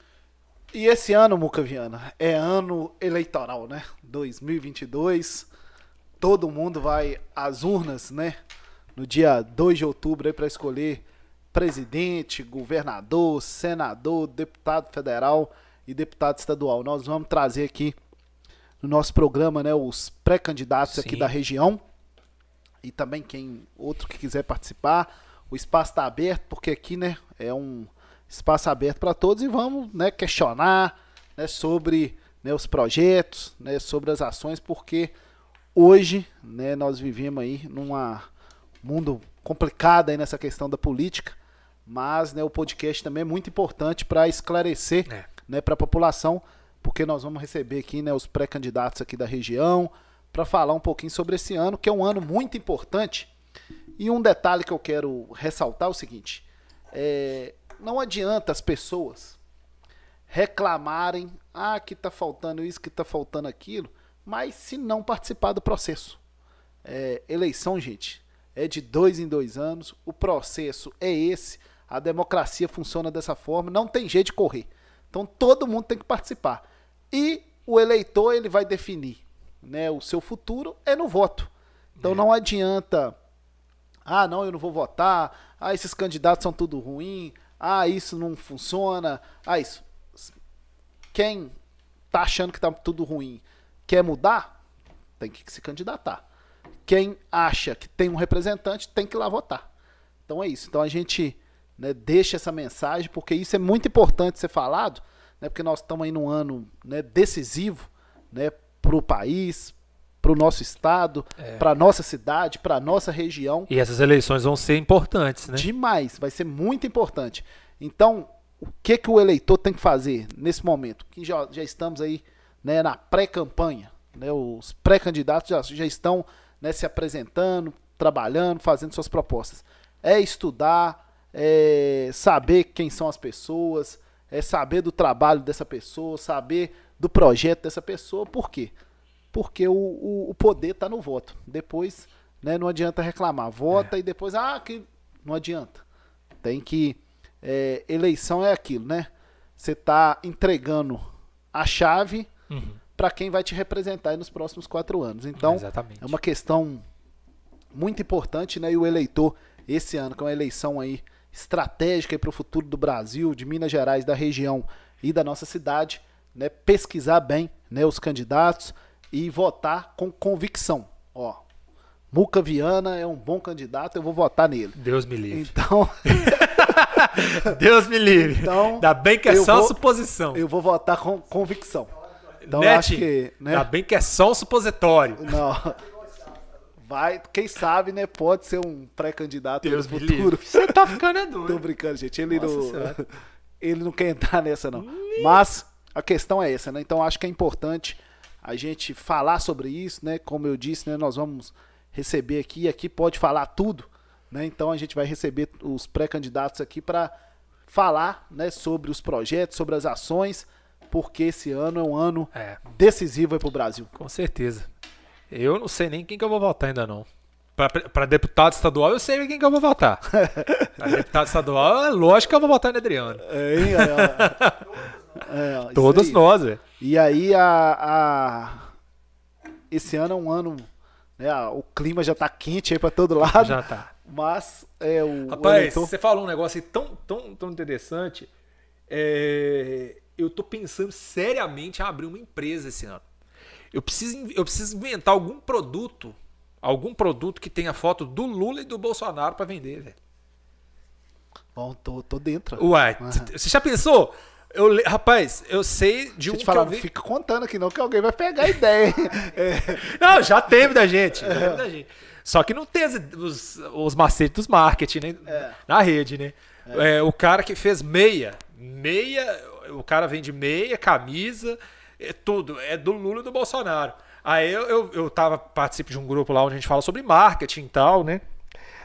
E esse ano, Muca Viana, é ano eleitoral, né? 2022. Todo mundo vai às urnas, né? No dia 2 de outubro aí para escolher presidente, governador, senador, deputado federal e deputado estadual. Nós vamos trazer aqui no nosso programa, né, os pré-candidatos aqui da região e também quem outro que quiser participar. O espaço está aberto porque aqui, né, é um espaço aberto para todos e vamos, né, questionar, né, sobre né, os projetos, né, sobre as ações, porque hoje, né, nós vivemos aí num mundo complicado aí nessa questão da política, mas, né, o podcast também é muito importante para esclarecer, é. Né, para a população porque nós vamos receber aqui né, os pré-candidatos aqui da região para falar um pouquinho sobre esse ano, que é um ano muito importante. E um detalhe que eu quero ressaltar é o seguinte: é, não adianta as pessoas reclamarem, ah, que está faltando isso, que está faltando aquilo, mas se não participar do processo. É, eleição, gente, é de dois em dois anos, o processo é esse, a democracia funciona dessa forma, não tem jeito de correr. Então todo mundo tem que participar. E o eleitor ele vai definir né, o seu futuro é no voto. Então é. não adianta, ah, não, eu não vou votar, ah, esses candidatos são tudo ruim, ah, isso não funciona, ah, isso. Quem tá achando que tá tudo ruim quer mudar, tem que se candidatar. Quem acha que tem um representante tem que ir lá votar. Então é isso. Então a gente né, deixa essa mensagem, porque isso é muito importante ser falado, né, porque nós estamos aí num ano né, decisivo né, para o país, para o nosso estado, é. para a nossa cidade, para a nossa região. E essas eleições vão ser importantes, né? Demais, vai ser muito importante. Então, o que, que o eleitor tem que fazer nesse momento? Que já, já estamos aí né, na pré-campanha, né, os pré-candidatos já, já estão né, se apresentando, trabalhando, fazendo suas propostas. É estudar, é saber quem são as pessoas, é saber do trabalho dessa pessoa, saber do projeto dessa pessoa. Por quê? Porque o, o, o poder está no voto. Depois, né, não adianta reclamar. Vota é. e depois, ah, que não adianta. Tem que. É, eleição é aquilo, né? Você está entregando a chave uhum. para quem vai te representar nos próximos quatro anos. Então, é uma questão muito importante, né? E o eleitor, esse ano, com é uma eleição aí estratégica para o futuro do Brasil, de Minas Gerais, da região e da nossa cidade, né, pesquisar bem né, os candidatos e votar com convicção. Ó, Muca Viana é um bom candidato, eu vou votar nele. Deus me livre. Então. Deus me livre. Então, Ainda bem que é só vou, suposição. Eu vou votar com convicção. Então, Net, acho que. Né? Ainda bem que é só um supositório. Não vai, quem sabe, né? Pode ser um pré-candidato no futuro. Você tá ficando é doido. Tô brincando, gente. Ele não, ele não quer entrar nessa, não. Mas a questão é essa, né? Então acho que é importante a gente falar sobre isso, né? Como eu disse, né? Nós vamos receber aqui, aqui pode falar tudo, né? Então a gente vai receber os pré-candidatos aqui para falar, né? Sobre os projetos, sobre as ações, porque esse ano é um ano é. decisivo para o Brasil. Com certeza. Eu não sei nem quem que eu vou votar ainda não. Para deputado estadual, eu sei quem que eu vou votar. Para deputado estadual, é lógico que eu vou votar no Adriano. É, é, é, Todos nós, é. E aí, a, a, esse ano é um ano. Né, o clima já tá quente aí para todo lado. Já tá. Mas é o. Rapaz, o eleitor... você falou um negócio aí tão, tão, tão interessante. É, eu tô pensando seriamente em abrir uma empresa esse ano. Eu preciso, eu preciso inventar algum produto, algum produto que tenha foto do Lula e do Bolsonaro para vender, velho. Bom, tô, tô dentro. Uai, uhum. você já pensou? Eu, rapaz, eu sei de um te falar, vi... Não fica contando aqui não, que alguém vai pegar a ideia. é. Não, já teve da gente. Já teve da gente. Só que não tem os, os macetes dos marketing né? É. na rede, né? É. é. o cara que fez meia. Meia, o cara vende meia, camisa é tudo, é do Lula e do Bolsonaro. Aí eu, eu, eu tava, participo de um grupo lá onde a gente fala sobre marketing e tal, né?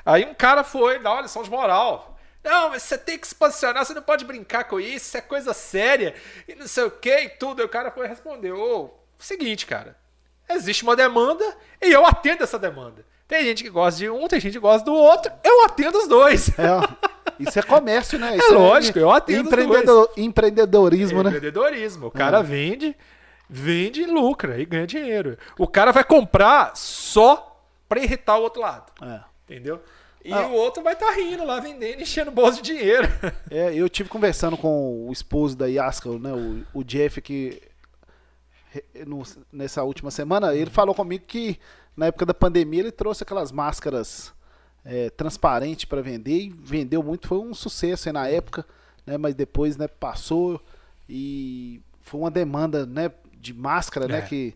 Aí um cara foi dar uma lição de moral. Não, mas você tem que se posicionar, você não pode brincar com isso, isso é coisa séria, e não sei o que e tudo. E o cara foi responder: Ô, seguinte, cara, existe uma demanda e eu atendo essa demanda. Tem gente que gosta de um, tem gente que gosta do outro, eu atendo os dois. É, isso é comércio, né? Isso lógico, eu atendo os empreendedor- Empreendedorismo, né? Empreendedorismo. O cara vende, vende e lucra e ganha dinheiro. O cara vai comprar só pra irritar o outro lado. É. Entendeu? E Ah. o outro vai estar rindo lá, vendendo, enchendo o bolso de dinheiro. É, eu tive conversando com o esposo da Yaska, né, o, o Jeff, que no- nessa última semana, ele falou comigo que na época da pandemia ele trouxe aquelas máscaras é, transparentes para vender e vendeu muito, foi um sucesso aí na época, né, mas depois né, passou e foi uma demanda né, de máscara, né, É. que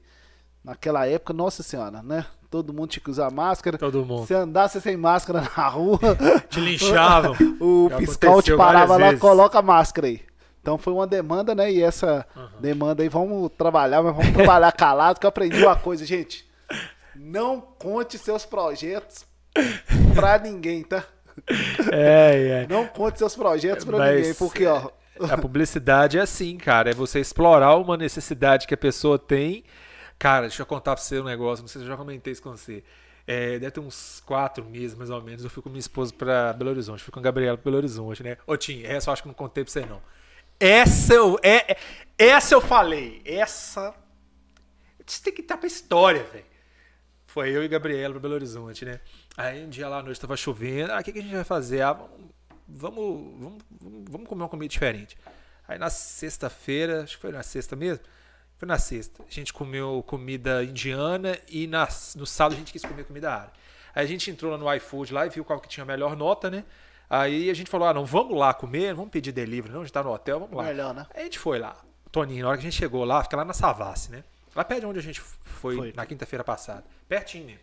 naquela época, nossa senhora, né, todo mundo tinha que usar máscara. Todo mundo. Se andasse sem máscara na rua, Te linchavam. o Já fiscal te parava lá, vezes. coloca a máscara aí. Então foi uma demanda, né? E essa demanda aí, vamos trabalhar, mas vamos trabalhar calado, que eu aprendi uma coisa, gente. Não conte seus projetos pra ninguém, tá? É, é. Não conte seus projetos pra Mas, ninguém, porque, ó. A publicidade é assim, cara. É você explorar uma necessidade que a pessoa tem. Cara, deixa eu contar pra você um negócio. Não sei se eu já comentei isso com você. É, deve ter uns quatro meses, mais ou menos. Eu fui com minha esposa pra Belo Horizonte. Fui com a Gabriela pra Belo Horizonte, né? Ô, Tim, essa eu acho que não contei pra você, não. Essa eu, é, é- essa eu falei. Essa. Isso tem que estar pra história, velho. Foi eu e Gabriela pra Belo Horizonte, né? Aí um dia lá à noite tava chovendo. Ah, o que, que a gente vai fazer? Ah, vamos, vamos, vamos, vamos- comer uma comida diferente. Aí na sexta-feira, acho que foi na sexta mesmo? Foi na sexta. A gente comeu comida indiana e na, no sábado a gente quis comer comida árabe. Aí a gente entrou lá no iFood lá e viu qual que tinha a melhor nota, né? Aí a gente falou: ah, não, vamos lá comer, vamos pedir delivery, não, a gente tá no hotel, vamos lá. Melhor, né? Aí a gente foi lá. Toninho, na hora que a gente chegou lá, fica lá na Savassi, né? Lá perto de onde a gente foi, Foi. na quinta-feira passada. Pertinho mesmo.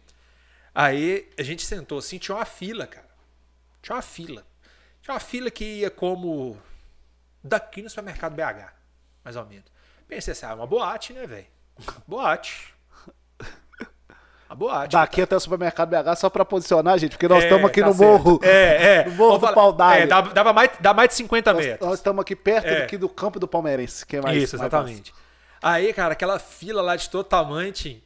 Aí a gente sentou assim, tinha uma fila, cara. Tinha uma fila. Tinha uma fila que ia como daqui no supermercado BH, mais ou menos. Pensei assim, ah, uma boate, né, velho? Boate. Uma boate. Daqui até o supermercado BH só pra posicionar, gente, porque nós É, estamos aqui tá no certo. morro. É, é. No morro Vou do falar- Pau d'Alho. É, dava, dava mais, dá mais de 50 Nós, metros. nós estamos aqui perto É. aqui do campo do Palmeirense, que é mais Isso, mais exatamente. Aí, cara, aquela fila lá de todo tamanho, Tim.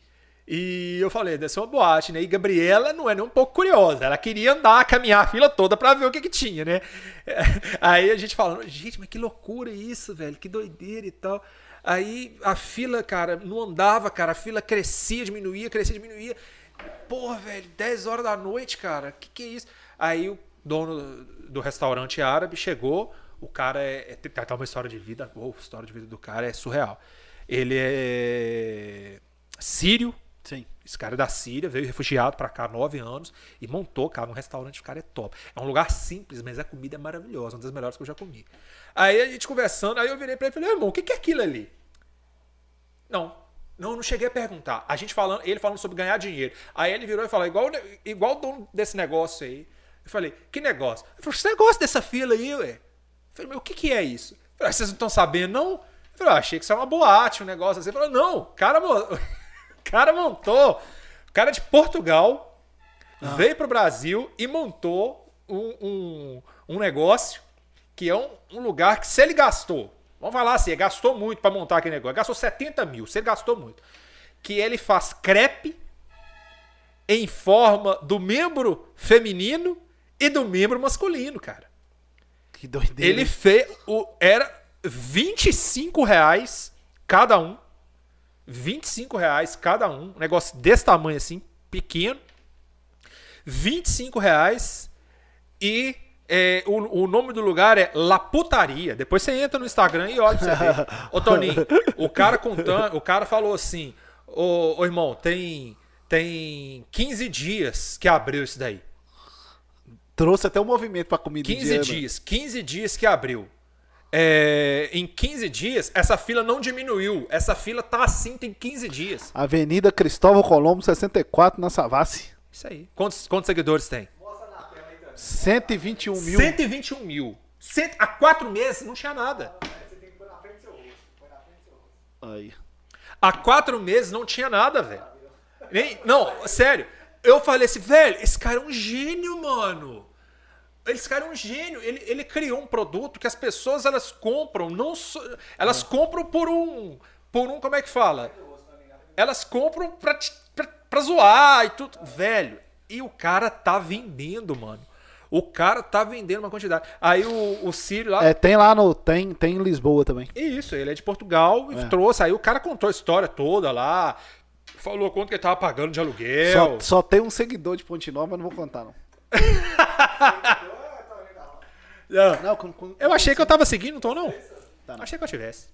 E eu falei, deve ser uma boate, né? E Gabriela não é nem um pouco curiosa. Ela queria andar, caminhar a fila toda pra ver o que que tinha, né? Aí a gente falando, gente, mas que loucura isso, velho. Que doideira e tal. Aí a fila, cara, não andava, cara. A fila crescia, diminuía, crescia, diminuía. Porra, velho, 10 horas da noite, cara. Que que é isso? Aí o dono do restaurante árabe chegou. O cara é, é tem uma história de vida. Uou, a história de vida do cara é surreal. Ele é sírio. Sim. Esse cara é da Síria, veio refugiado pra cá há nove anos e montou, cara, um restaurante. Cara é top. É um lugar simples, mas a comida é maravilhosa, uma das melhores que eu já comi. Aí a gente conversando, aí eu virei pra ele e falei, irmão, o que é aquilo ali? Não. Não, não cheguei a perguntar. A gente falando, ele falando sobre ganhar dinheiro. Aí ele virou e falou, igual, igual o dono desse negócio aí. Eu falei, que negócio? Ele falou, esse negócio dessa fila aí, ué. Eu falei, mas o que que é isso? Eu falei, "Ah, vocês não estão sabendo, não? Eu falei, ah, achei que isso era uma boate, um negócio assim. Ele falou, não, cara, mo- o cara montou. O cara de Portugal veio pro Brasil e montou um, um, um negócio que é um, um lugar que se ele gastou, vamos falar assim, ele gastou muito para montar aquele negócio, gastou 70 mil, se ele gastou muito, que ele faz crepe em forma do membro feminino e do membro masculino, cara. Que doideira. Ele fez. O, era 25 reais cada um. 25 reais cada um. Um negócio desse tamanho assim, pequeno. 25 reais. E é, o, o nome do lugar é La Putaria. Depois você entra no Instagram e olha pra você ver. Ô, Toninho, o cara contando, o cara falou assim: Ô, ô irmão, tem, tem 15 dias que abriu isso daí. Trouxe até um movimento pra comida 15 indiana. dias, 15 dias que abriu. É, em 15 dias, essa fila não diminuiu. Essa fila tá assim tem 15 dias. Avenida Cristóvão Colombo, 64, na Savassi. Isso aí. Quantos, quantos seguidores tem? 121 mil. 121 mil. Cento- há quatro meses não tinha nada. Aí. Há quatro meses não tinha nada, velho. Nem, não, sério. Eu falei assim, velho, esse cara é um gênio, mano. Esse cara é um gênio. Ele, ele criou um produto que as pessoas elas compram, não só- elas compram por um, por um, como é que fala? Elas compram pra, pra, pra zoar e tudo, velho. E o cara tá vendendo, mano. O cara tá vendendo uma quantidade. Aí o, o Círio lá. É, tem lá no. Tem, tem em Lisboa também. Isso, ele é de Portugal e É. trouxe. Aí o cara contou a história toda lá. Falou quanto que ele tava pagando de aluguel. Só, só tem um seguidor de Ponte Nova, mas não vou contar, não. Não. Não, com- com- Eu achei que eu tava seguindo, tô não? Tá, não. Achei que eu tivesse.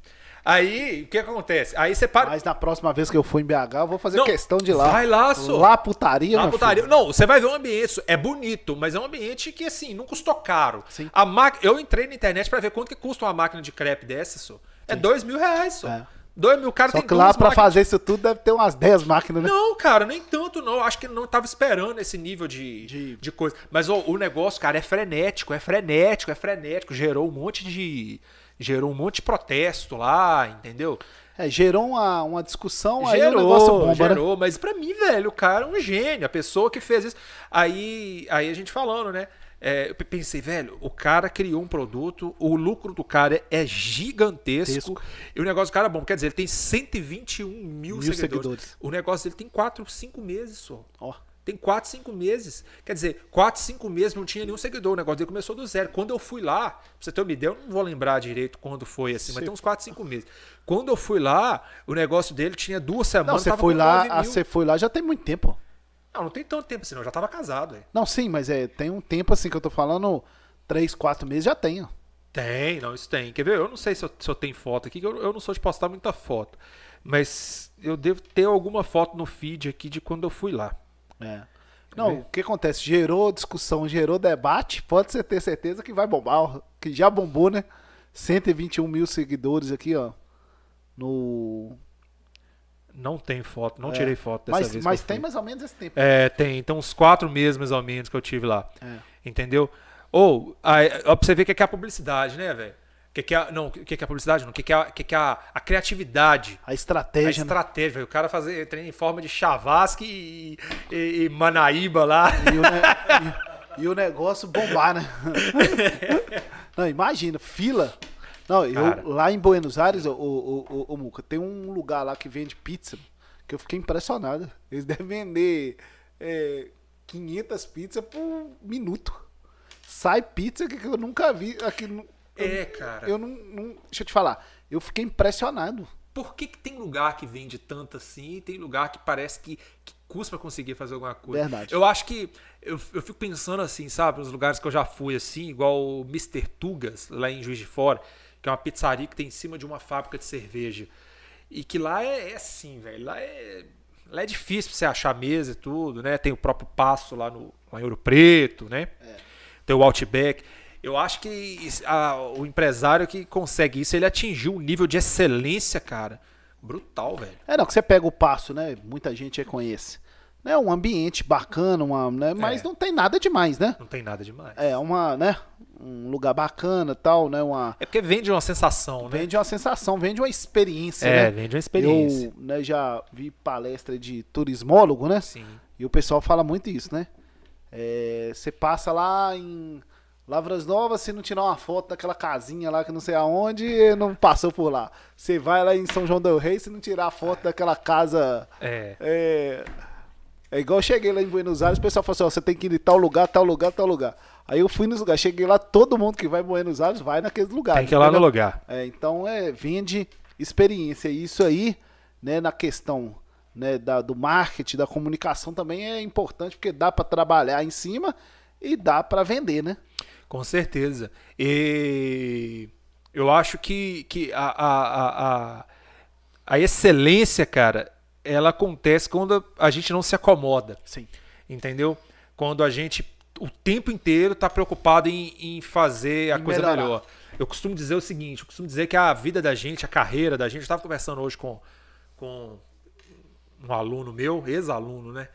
Aí, o que acontece? Aí você para. Mas na próxima vez que eu for em BH, eu vou fazer Não, questão de ir lá. vai lá, só. Lá putaria, Lá putaria. filho. Não, você vai ver um ambiente, é bonito, mas é um ambiente que, assim, não custou caro. Sim. A máquina, eu entrei na internet pra ver quanto que custa uma máquina de crepe dessa, só. É dois mil reais, só. É. Dois mil, o cara Só tem que lá pra máquinas- fazer isso tudo deve ter umas 10 máquinas, né? Não, cara, nem tanto, não. Acho que não tava esperando esse nível de, De- de... coisa. Mas ó, o negócio, cara, é frenético, é frenético, é frenético. Gerou um monte de. Gerou um monte de protesto lá, entendeu? É, gerou uma, uma discussão, aí o gerou, negócio bomba, né? gerou, mas pra mim, velho, o cara é um gênio, a pessoa que fez isso. Aí, aí a gente falando, né? É, eu pensei, velho, o cara criou um produto, o lucro do cara é gigantesco Tesco. e o negócio do cara é bom. Quer dizer, ele tem 121 mil, Mil seguidores. seguidores. O negócio dele tem 4, 5 meses só. Ó, Tem 4, 5 meses. Quer dizer, 4, 5 meses não tinha nenhum seguidor. O negócio dele começou do zero. Quando eu fui lá, pra você ter uma ideia, eu não vou lembrar direito quando foi assim, mas tem uns 4, 5 meses. Quando eu fui lá, o negócio dele tinha duas não, semanas. você tava foi lá, 9 ah, você foi lá já tem muito tempo. Não, não tem tanto tempo assim, não. Eu já tava casado. velho. Não, sim, mas é, tem um tempo assim que eu tô falando, 3, 4 meses já tem, ó. Tem, não, isso tem. Quer ver? Eu não sei se eu, se eu tenho foto aqui, que eu, eu não sou de postar muita foto. Mas eu devo ter alguma foto no feed aqui de quando eu fui lá. É. Não, o que acontece? Gerou discussão, gerou debate, pode você ter certeza que vai bombar, que já bombou, né? 121 mil seguidores aqui, ó. No. Não tem foto, não É. tirei foto dessa Mas, vez. mas tem mais ou menos esse tempo. É, tem. Então, uns quatro meses mais ou menos que eu tive lá. É. Entendeu? Ou, aí, ó, pra você ver o que é é a publicidade, né, velho? O que é que é, a- não, o que é que é a publicidade? Não, o que é que é, a- que é, que é a, a criatividade. A A estratégia, né? estratégia, velho. O cara fazer treino em forma de chavasque e, e- e Manaíba lá. E o, ne- e- e o negócio bombar, né? Não, imagina, fila. Não, eu, lá em Buenos Aires, ô, ô, ô, ô, Muca, tem um lugar lá que vende pizza que eu fiquei impressionado. Eles devem vender é, 500 pizzas por minuto. Sai pizza que eu nunca vi aqui. no- É, cara. Eu não, não- Deixa eu te falar. Eu fiquei impressionado. Por que, que tem lugar que vende tanto assim e tem lugar que parece que, que custa pra conseguir fazer alguma coisa? Verdade. Eu acho que. Eu, eu fico pensando assim, sabe? Nos lugares que eu já fui assim, igual o Mr. Tugas, lá em Juiz de Fora, que é uma pizzaria que tem em cima de uma fábrica de cerveja. E que lá é, é assim, velho. Lá é. Lá é difícil pra você achar mesa e tudo, né? Tem o próprio passo lá no lá em Ouro Preto, né? Tem o Outback. Eu acho que a- o empresário que consegue isso, ele atingiu um nível de excelência, cara. Brutal, velho. É, não, que você pega o passo, né? Muita gente reconhece. É um ambiente bacana, uma, né? mas É. não tem nada demais, né? Não tem nada demais. É uma, né? Um lugar bacana tal, né? Uma, É porque vende uma sensação, né? vende uma sensação, vende uma experiência, É, né? vende uma experiência. Eu né, já vi palestra de turismólogo, né? Sim. E o pessoal fala muito isso, né? É, Você passa lá em Lavras Novas, se não tirar uma foto daquela casinha lá que não sei aonde, não passou por lá. Você vai lá em São João del Rei, se não tirar a foto daquela casa. É. É, é igual eu cheguei lá em Buenos Aires, o pessoal falou assim: ó, você tem que ir em tal lugar, tal lugar, tal lugar. Aí eu fui nos lugares, cheguei lá, todo mundo que vai em Buenos Aires vai naqueles lugares. Tem que ir lá no lugar. É, então é, vende experiência. E isso aí, né, na questão né, da, do marketing, da comunicação também é importante, porque dá para trabalhar em cima e dá para vender, né? Com certeza. E eu acho que, que a, a, a, a, a excelência, cara, ela acontece quando a gente não se acomoda. Sim. Entendeu? Quando a gente o tempo inteiro está preocupado em, em fazer a coisa melhorar. melhor. Eu costumo dizer o seguinte, eu costumo dizer que a vida da gente, a carreira da gente, eu estava conversando hoje com, com um aluno meu, ex-aluno, né?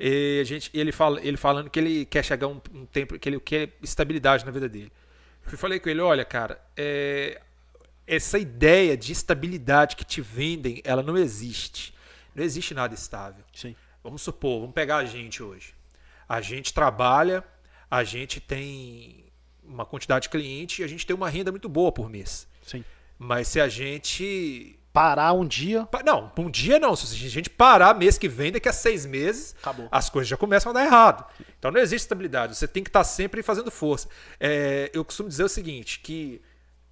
E a gente, ele, fala, ele falando que ele quer chegar a um, um tempo que ele quer estabilidade na vida dele. Eu falei com ele, olha, cara, é, essa ideia de estabilidade que te vendem, ela não existe. Não existe nada estável. Sim. Vamos supor, vamos pegar a gente hoje. A gente trabalha, a gente tem uma quantidade de cliente e a gente tem uma renda muito boa por mês. Sim. Mas se a gente. Parar um dia, Não, um dia não. Se a gente parar mês que vem, daqui a seis meses, Acabou. as coisas já começam a dar errado. Então não existe estabilidade. Você tem que estar sempre fazendo força. É, eu costumo dizer o seguinte: que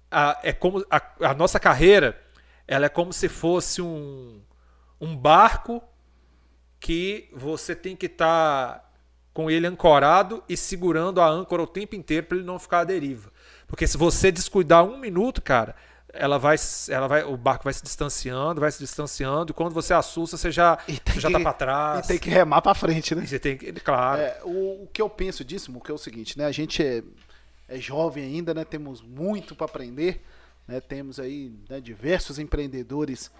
a, é como a, a nossa carreira ela é como se fosse um, um barco que você tem que estar com ele ancorado e segurando a âncora o tempo inteiro para ele não ficar à deriva. Porque se você descuidar um minuto, cara, ela vai, ela vai, o barco vai se distanciando, vai se distanciando, e quando você assusta, você já, E você já que- tá para trás. e tem que remar pra frente, né? E Você tem que, claro. É, o, o que eu penso disso, Muca, é o seguinte, né? A gente é, é jovem ainda, né? Temos muito para aprender, né? Temos aí né, diversos empreendedores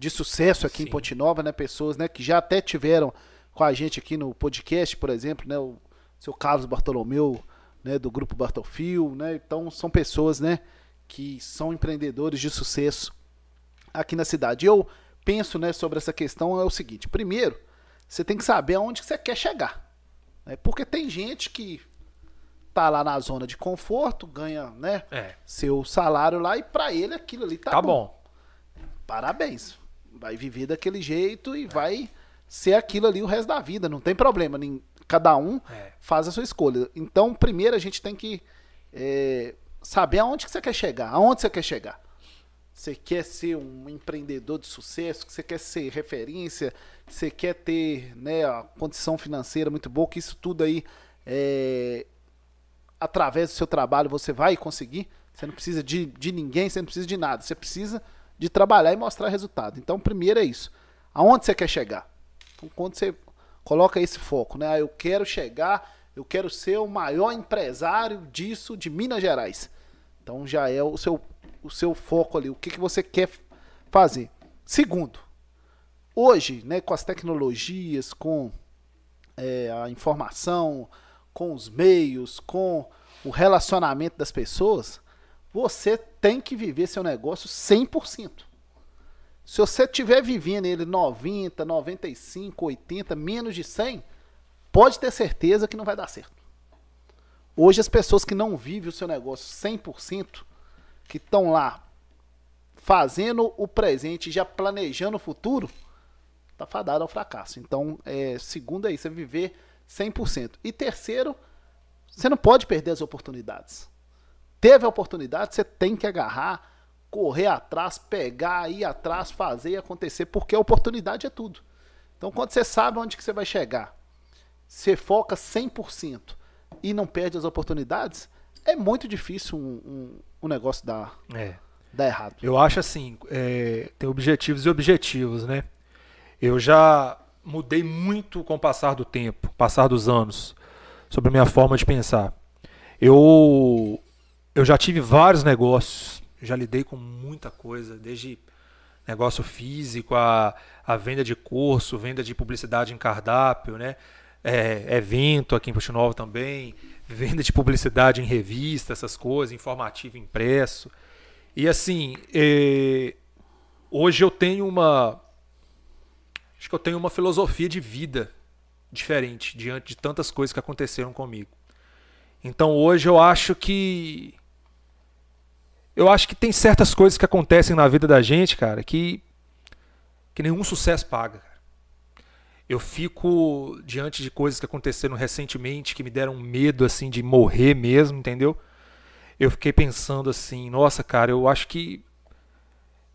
de sucesso aqui em Sim. Ponte Nova, né? Pessoas, né? Que já até tiveram com a gente aqui no podcast, por exemplo, né? O seu Carlos Bartolomeu, né? Do grupo Bartolfio, né? Então são pessoas, né? Que são empreendedores de sucesso aqui na cidade. Eu penso, né? Sobre essa questão é o seguinte: primeiro, você tem que saber aonde que você quer chegar. né? Porque tem gente que tá lá na zona de conforto, ganha, né? É. Seu salário lá e pra ele aquilo ali tá, Tá, bom. bom. Parabéns. Vai viver daquele jeito e vai ser aquilo ali o resto da vida. Não tem problema. Cada um É. faz a sua escolha. Então, primeiro a gente tem que é, saber aonde que você quer chegar. Aonde você quer chegar. Você quer ser um empreendedor de sucesso, você quer ser referência, você quer ter né, a condição financeira muito boa, que isso tudo aí, é, através do seu trabalho, você vai conseguir. Você não precisa de, de ninguém, você não precisa de nada. Você precisa de trabalhar e mostrar resultado. Então, primeiro é isso. Aonde você quer chegar? Então, quando você coloca esse foco, né? Ah, eu quero chegar, eu quero ser o maior empresário disso de Minas Gerais. Então já é o seu, o seu foco ali, o que, que você quer fazer. Segundo, hoje, né, com as tecnologias, com é, a informação, com os meios, com o relacionamento das pessoas, você tem que viver seu negócio 100%. Se você estiver vivendo ele 90, 95, 80, menos de 100, pode ter certeza que não vai dar certo. Hoje as pessoas que não vivem o seu negócio 100%, que estão lá fazendo o presente já planejando o futuro, tá fadado ao fracasso. Então, é, segundo é isso, é viver 100%. E terceiro, você não pode perder as oportunidades. Teve a oportunidade, você tem que agarrar, correr atrás, pegar, ir atrás, fazer acontecer, porque a oportunidade é tudo. Então, quando você sabe onde que você vai chegar, você foca 100% e não perde as oportunidades, é muito difícil um, um, um negócio dar, É. dar errado. Eu acho assim, é, tem objetivos e objetivos, né? Eu já mudei muito com o passar do tempo, passar dos anos, sobre a minha forma de pensar. Eu, eu já tive vários negócios, já lidei com muita coisa, desde negócio físico, a, a venda de curso, venda de publicidade em cardápio, né? É, evento aqui em Ponte Nova também, venda de publicidade em revista, essas coisas, informativo impresso. E assim, eh, hoje eu tenho uma. Acho que eu tenho uma filosofia de vida diferente diante de tantas coisas que aconteceram comigo. Então hoje eu acho que. Eu acho que tem certas coisas que acontecem na vida da gente, cara, que. que nenhum sucesso paga. cara. Eu fico diante de coisas que aconteceram recentemente que me deram medo, assim, de morrer mesmo, entendeu? eu fiquei pensando assim, nossa, cara, eu acho que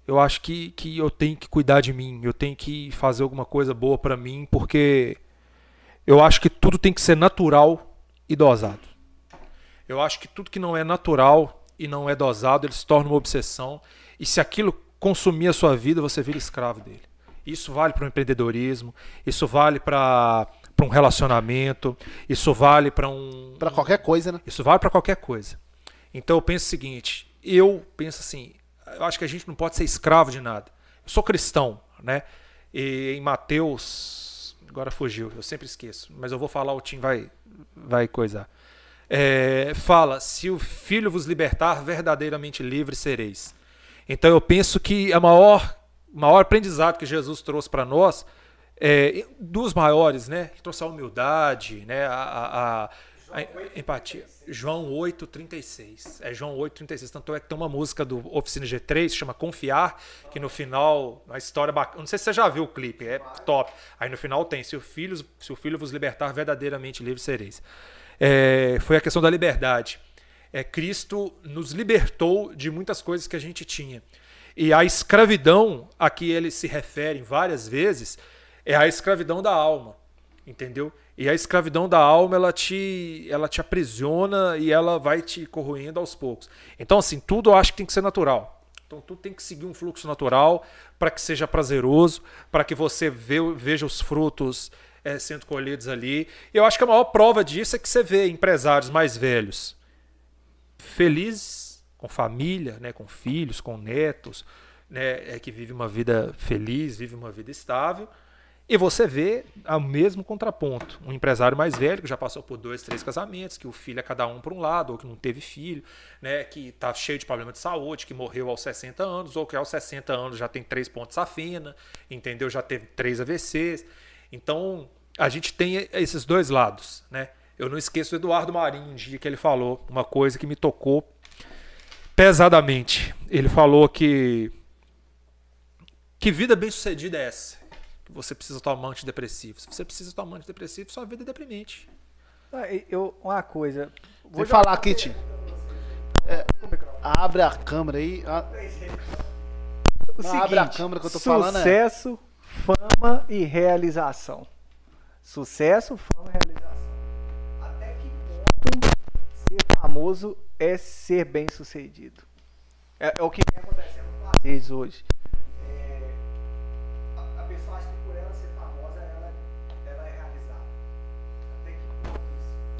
eu acho que, que eu tenho que cuidar de mim, eu tenho que fazer alguma coisa boa pra mim, porque eu acho que tudo tem que ser natural e dosado. Eu acho que tudo que não é natural e não é dosado, ele se torna uma obsessão, e se aquilo consumir a sua vida, você vira escravo dele. Isso vale para o empreendedorismo, isso vale para um relacionamento, isso vale para um Pra qualquer coisa, né? isso vale para qualquer coisa. Então eu penso o seguinte, eu penso assim, eu acho que a gente não pode ser escravo de nada. Eu sou cristão, né? E em Mateus, agora fugiu, eu sempre esqueço, mas eu vou falar, o Tim vai vai coisar. É, fala, se o filho vos libertar, verdadeiramente livre sereis. Então eu penso que a maior maior aprendizado que Jesus trouxe para nós é, dos maiores, né? Ele trouxe a humildade, né? A, a, a, A empatia. João 8, 36. É João 8, 36. Tanto é que tem uma música do Oficina G3 que chama Confiar, que no final, a história bacana. Não sei se você já viu o clipe, é top. Aí no final tem: Se o filho, se o filho vos libertar, verdadeiramente livre sereis. É, foi a questão da liberdade. É, Cristo nos libertou de muitas coisas que a gente tinha. E a escravidão a que ele se refere várias vezes é a escravidão da alma, entendeu? E a escravidão da alma, ela te, ela te aprisiona e ela vai te corroendo aos poucos. Então, assim, tudo eu acho que tem que ser natural. Então, tudo tem que seguir um fluxo natural para que seja prazeroso, para que você veja os frutos é, sendo colhidos ali. Eu acho que a maior prova disso é que você vê empresários mais velhos felizes, com família, né, com filhos, com netos, né, é, que vive uma vida feliz, vive uma vida estável e você vê o mesmo contraponto. Um empresário mais velho, que já passou por dois, três casamentos, que o filho é cada um para um lado, ou que não teve filho, né, que está cheio de problema de saúde, que morreu aos 60 anos, ou que aos 60 anos já tem três pontos safena, entendeu? Já teve três AVCs. Então, a gente tem esses dois lados. Né? Eu não esqueço do Eduardo Marinho, um dia que ele falou uma coisa que me tocou pesadamente. Ele falou que. Que vida bem sucedida é essa? você precisa tomar antidepressivo. Se você precisa tomar antidepressivo, sua vida é deprimente. Ah, eu, uma coisa. Vou falar aqui. É, abre a câmera aí. A... O seguinte, abre a câmera que eu tô sucesso, falando. Sucesso, é... fama e realização. Sucesso, fama e realização. Até que ponto ser famoso é ser bem sucedido? É, é o que vem acontecendo com as redes hoje.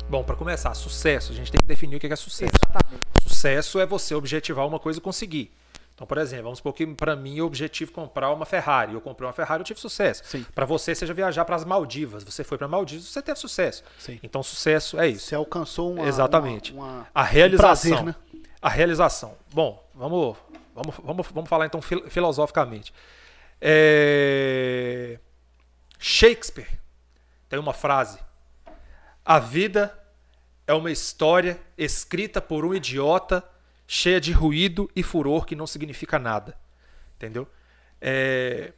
Bom, para começar, sucesso. A gente tem que definir o que é sucesso. Exatamente. Sucesso é você objetivar uma coisa e conseguir. Então, por exemplo, vamos supor que para mim o objetivo é comprar uma Ferrari. Eu comprei uma Ferrari, eu tive sucesso. Para você, seja viajar para as Maldivas. Você foi para Maldivas, você teve sucesso. Sim. Então, sucesso é isso. Você alcançou uma. Exatamente. Uma, uma, a realização. Um prazer, né? A realização. Bom, vamos, vamos, vamos, vamos falar então filosoficamente. É... Shakespeare tem uma frase a vida é uma história escrita por um idiota, cheia de ruído e furor que não significa nada. Entendeu? É...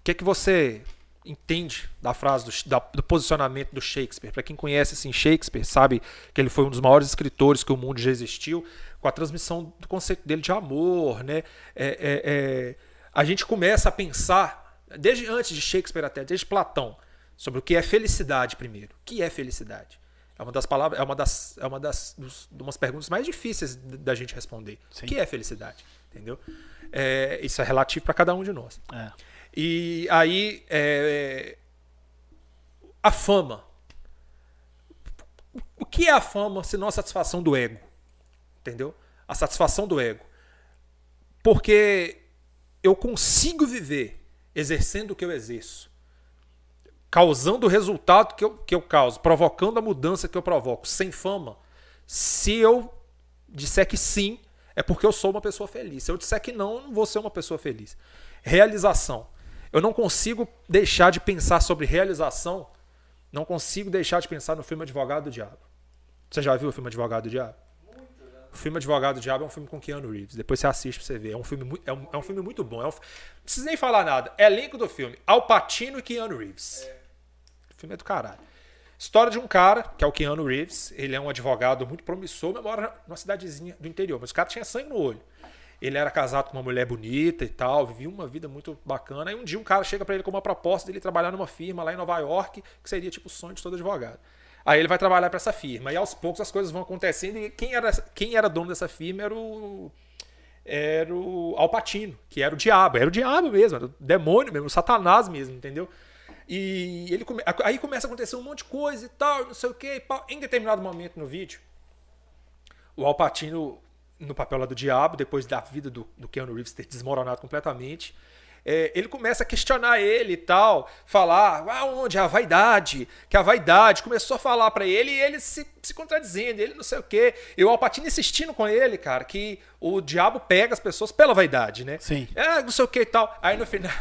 O que, é que você entende da frase do, da, do posicionamento do Shakespeare? Para quem conhece assim, Shakespeare, sabe que ele foi um dos maiores escritores que o mundo já existiu, com a transmissão do conceito dele de amor. Né? É, é, é a gente começa a pensar, desde antes de Shakespeare até, desde Platão, sobre o que é felicidade primeiro. O que é felicidade? É uma das palavras, é uma das, é uma das dos, umas perguntas mais difíceis da gente responder. Sim. O que é felicidade? Entendeu? É, isso é relativo para cada um de nós. É. E aí é, a fama. O que é a fama se não a satisfação do ego? Entendeu? A satisfação do ego. Porque eu consigo viver exercendo o que eu exerço causando o resultado que eu, que eu causo, provocando a mudança que eu provoco, sem fama, se eu disser que sim, é porque eu sou uma pessoa feliz. Se eu disser que não, eu não vou ser uma pessoa feliz. Realização. Eu não consigo deixar de pensar sobre realização, não consigo deixar de pensar no filme Advogado do Diabo. Você já viu o filme Advogado do Diabo? O filme Advogado do Diabo é um filme com Keanu Reeves. Depois você assiste pra você ver. É um filme, é um, é um filme muito bom. É um, não precisa nem falar nada. Elenco do filme. Al Pacino e Keanu Reeves. É filme é do caralho. História de um cara, que é o Keanu Reeves. Ele é um advogado muito promissor, mas mora numa cidadezinha do interior. Mas o cara tinha sangue no olho. Ele era casado com uma mulher bonita e tal, vivia uma vida muito bacana. Aí um dia um cara chega para ele com uma proposta dele trabalhar numa firma lá em Nova York, que seria tipo o sonho de todo advogado. Aí ele vai trabalhar para essa firma. E aos poucos as coisas vão acontecendo. E quem era, quem era dono dessa firma era o. Era o Alpatino, que era o diabo. Era o diabo mesmo, era o demônio mesmo, o Satanás mesmo, entendeu? E ele come... aí começa a acontecer um monte de coisa e tal, não sei o que. Em determinado momento no vídeo, o Alpatino, no papel lá do diabo, depois da vida do, do Keanu Reeves ter desmoronado completamente, é, ele começa a questionar ele e tal, falar aonde ah, a vaidade, que a vaidade começou a falar para ele e ele se, se contradizendo, ele não sei o quê. E o Alpatino insistindo com ele, cara, que o diabo pega as pessoas pela vaidade, né? Sim. É, não sei o que e tal. Aí no final.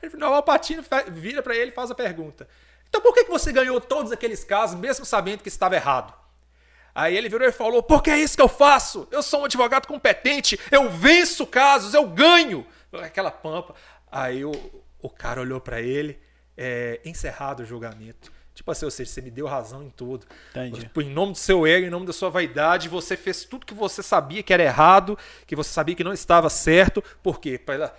Aí no final o Alpatino vira para ele e faz a pergunta: Então por que, que você ganhou todos aqueles casos, mesmo sabendo que estava errado? Aí ele virou e falou: porque é isso que eu faço. Eu sou um advogado competente, eu venço casos, eu ganho. Aquela pampa. Aí o, o cara olhou para ele, é, encerrado o julgamento. Tipo assim, ou seja, você me deu razão em tudo. Entendi. Tipo, em nome do seu ego, em nome da sua vaidade, você fez tudo que você sabia que era errado, que você sabia que não estava certo. Por quê? Pra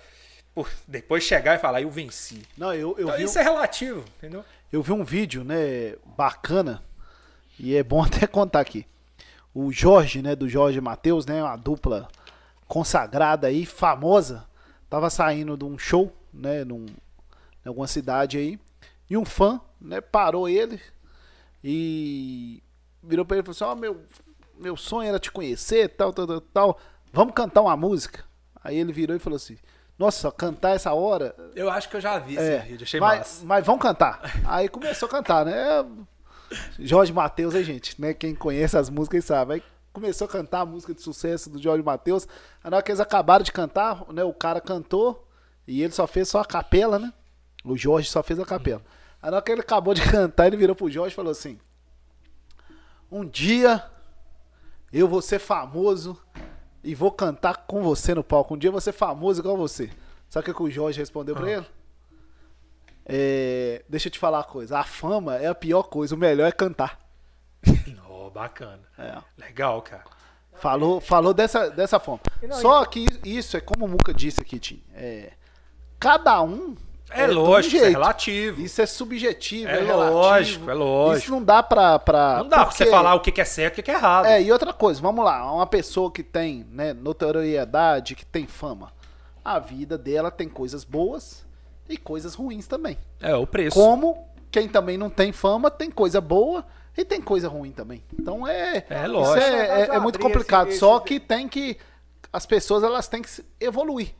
por depois chegar e falar, eu venci. Não, eu, eu então, isso um... é relativo, entendeu? Eu vi um vídeo, né, bacana, e é bom até contar aqui. O Jorge, né, do Jorge Matheus, né, uma dupla consagrada aí, famosa, tava saindo de um show, né, num, em alguma cidade aí, e um fã, né, parou ele e virou para ele e falou assim: "Ó, oh, meu meu sonho era te conhecer, tal, tal, tal, tal. Vamos cantar uma música?" Aí ele virou e falou assim: nossa, cantar essa hora. Eu acho que eu já vi esse é, vídeo, achei mas, massa. Mas vamos cantar. Aí começou a cantar, né? Jorge Matheus, aí, gente, né? Quem conhece as músicas sabe. Aí começou a cantar a música de sucesso do Jorge Matheus. Aí na hora que eles acabaram de cantar, né? O cara cantou e ele só fez só a capela, né? O Jorge só fez a capela. Aí na hora que ele acabou de cantar, ele virou pro Jorge e falou assim: Um dia eu vou ser famoso e vou cantar com você no palco. Um dia você famoso igual você. Sabe o que o Jorge respondeu ah. pra ele? É, deixa eu te falar uma coisa. A fama é a pior coisa. O melhor é cantar. oh, bacana. É. Legal, cara. Falou, falou dessa, dessa forma. Não, Só que isso é como o Muca disse aqui, Tim. É, cada um é, é lógico, isso é relativo. Isso é subjetivo, é, é lógico, é lógico. Isso não dá pra. pra não dá porque... pra você falar o que é certo e o que é errado. É, e outra coisa, vamos lá, uma pessoa que tem né, notoriedade, que tem fama, a vida dela tem coisas boas e coisas ruins também. É, o preço. Como quem também não tem fama tem coisa boa e tem coisa ruim também. Então é. É lógico. Isso é, é, é muito complicado. Esse, esse... Só que tem que. As pessoas elas têm que evoluir.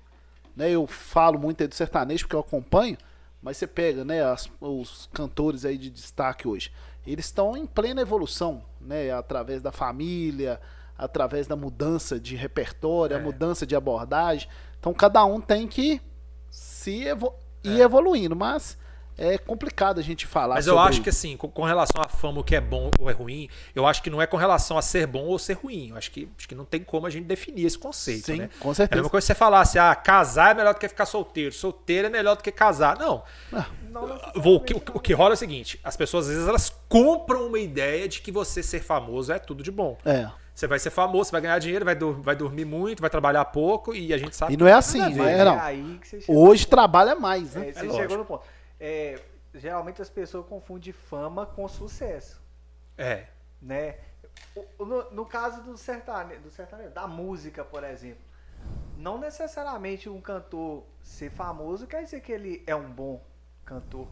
Né? Eu falo muito aí do sertanejo porque eu acompanho, mas você pega, né, as, os cantores aí de destaque hoje. Eles estão em plena evolução, né, através da família, através da mudança de repertório, é. a mudança de abordagem. Então cada um tem que se evo ir é. evoluindo, mas é complicado a gente falar Mas eu acho que assim, com, com, relação fama, o que é bom ou é ruim, eu acho que não é com relação a ser bom ou ser ruim. Eu acho que, acho que não tem como a gente definir esse conceito, Sim, né? com certeza. É a mesma coisa que você falar assim, ah, casar é melhor do que ficar solteiro, solteiro é melhor do que casar. Não. Ah, não, não o, que, o, o que rola é o seguinte, as pessoas às vezes elas compram uma ideia de que você ser famoso é tudo de bom. É. Você vai ser famoso, você vai ganhar dinheiro, vai, do, vai dormir muito, vai trabalhar pouco e a gente sabe. E não é assim, não é, não. Hoje trabalha mais, né? É, você é chegou no ponto. É, geralmente as pessoas confundem fama com sucesso. É. Né? No, no caso do sertanejo, do sertanejo, da música, por exemplo, não necessariamente um cantor ser famoso quer dizer que ele é um bom cantor.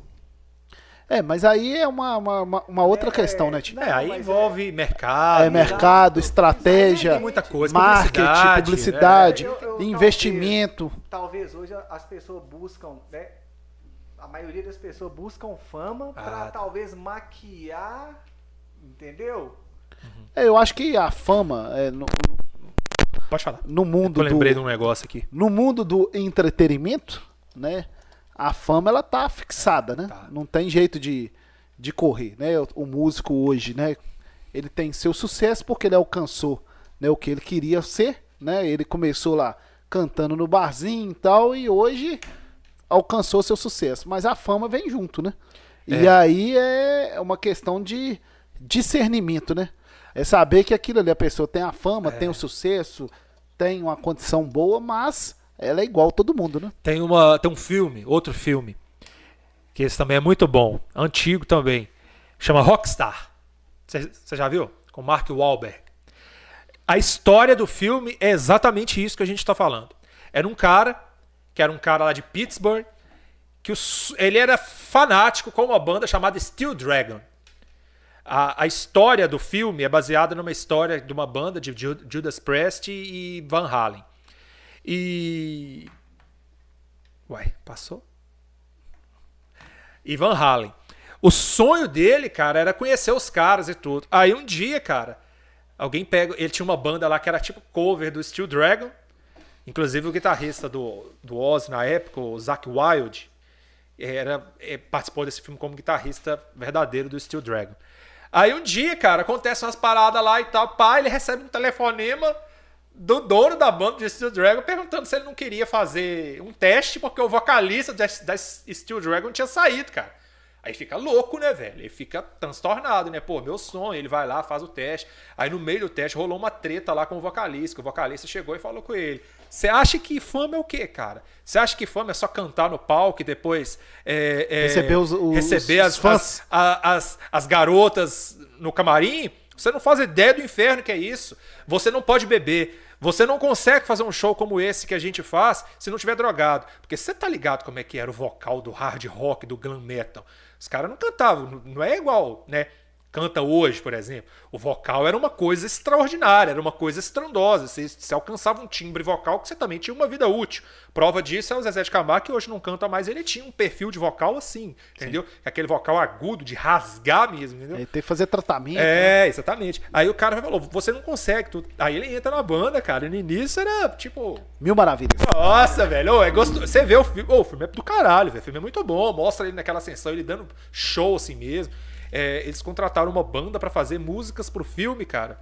É, mas aí é uma, uma, uma outra é, questão, né? É, aí envolve é, mercado. É mercado, estratégia, muita coisa, marketing, publicidade, publicidade né? eu, eu, investimento. Talvez, talvez, hoje as pessoas buscam, né? A maioria das pessoas buscam fama ah, para tá. talvez maquiar, entendeu? Uhum. É, eu acho que a fama é, no, Pode falar. No mundo eu lembrei do, de um negócio aqui. No mundo do entretenimento, né? A fama ela tá fixada, né? Tá. Não tem jeito de, de correr, né? O, o músico hoje, né? Ele tem seu sucesso porque ele alcançou, né, o que ele queria ser, né? Ele começou lá cantando no barzinho e tal e hoje alcançou seu sucesso, mas a fama vem junto, né? É. E aí é uma questão de discernimento, né? É saber que aquilo ali, a pessoa tem a fama, é. tem o sucesso, tem uma condição boa, mas ela é igual a todo mundo, né? Tem, uma, tem um filme, outro filme, que esse também é muito bom, antigo também, chama Rockstar. Você já viu? Com Mark Wahlberg. A história do filme é exatamente isso que a gente está falando. Era um cara que era um cara lá de Pittsburgh, que ele era fanático com uma banda chamada Steel Dragon. A, a, história do filme é baseada numa história de uma banda de Judas Priest e Van Halen. E. Uai, passou? E Van Halen. O sonho dele, cara, era conhecer os caras e tudo. Aí um dia, cara, alguém pega. Ele tinha uma banda lá que era tipo cover do Steel Dragon. Inclusive o guitarrista do, do Oz na época, o Zach Wild, era, é, participou desse filme como guitarrista verdadeiro do Steel Dragon. Aí um dia, cara, acontece umas paradas lá e tal, pá, ele recebe um telefonema do dono da banda de Steel Dragon perguntando se ele não queria fazer um teste porque o vocalista da Steel Dragon tinha saído, cara. Aí fica louco, né, velho? Ele fica transtornado, né? Pô, meu sonho. Ele vai lá, faz o teste. Aí no meio do teste rolou uma treta lá com o vocalista. Que o vocalista chegou e falou com ele: Você acha que fama é o quê, cara? Você acha que fama é só cantar no palco e depois é, é, receber, os, os, receber as. As, as, as garotas no camarim? Você não faz ideia do inferno que é isso. Você não pode beber. Você não consegue fazer um show como esse que a gente faz se não tiver drogado. Porque você tá ligado como é que era o vocal do hard rock, do glam metal. Os caras não cantavam, não é igual, né? Canta hoje, por exemplo. O vocal era uma coisa extraordinária, era uma coisa estrondosa. Você, você alcançava um timbre vocal que você também tinha uma vida útil. Prova disso é o Zezé de Camargo, que hoje não canta mais. Ele tinha um perfil de vocal assim, entendeu? Sim. Aquele vocal agudo, de rasgar mesmo, entendeu? Ele tem que fazer tratamento. É, né? exatamente. Aí o cara falou: você não consegue. Tu... Aí ele entra na banda, cara. E no início era tipo. Mil maravilhas. Nossa, velho. é gostoso. Você vê o filme. Oh, o filme é do caralho, velho. O filme é muito bom. Mostra ele naquela ascensão, ele dando show assim mesmo. É, eles contrataram uma banda para fazer músicas pro filme, cara.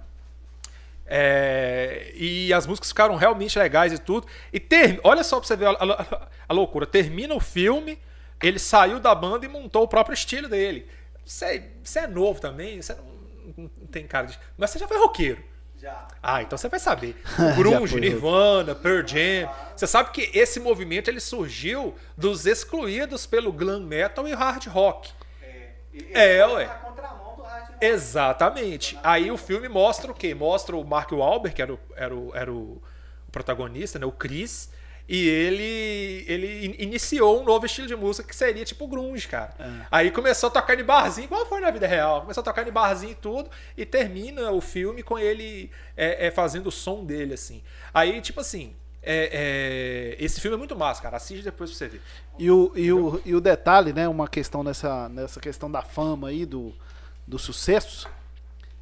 É, e as músicas ficaram realmente legais e tudo. E ter, olha só pra você ver a, a, a, loucura. Termina o filme, ele saiu da banda e montou o próprio estilo dele. Você, você é novo também, você não, não, tem cara de. Mas você já foi roqueiro. Já. Ah, então você vai saber. Grunge, Nirvana, Pearl Jam. Você sabe que esse movimento ele surgiu dos excluídos pelo glam metal e hard rock. É, é ué. Exatamente. Aí o filme mostra o quê? Mostra o Mark Wahlberg, que era o, era o, era o protagonista, né? o Chris, e ele ele iniciou um novo estilo de música que seria tipo grunge, cara. É. Aí começou a tocar em barzinho, igual foi na vida real. Começou a tocar em barzinho e tudo, e termina o filme com ele é, é, fazendo o som dele, assim. Aí, tipo assim, é, é, esse filme é muito massa, cara. Assiste depois pra você ver. E o, e o, e o detalhe, né? Uma questão nessa, nessa questão da fama aí, do, do sucesso.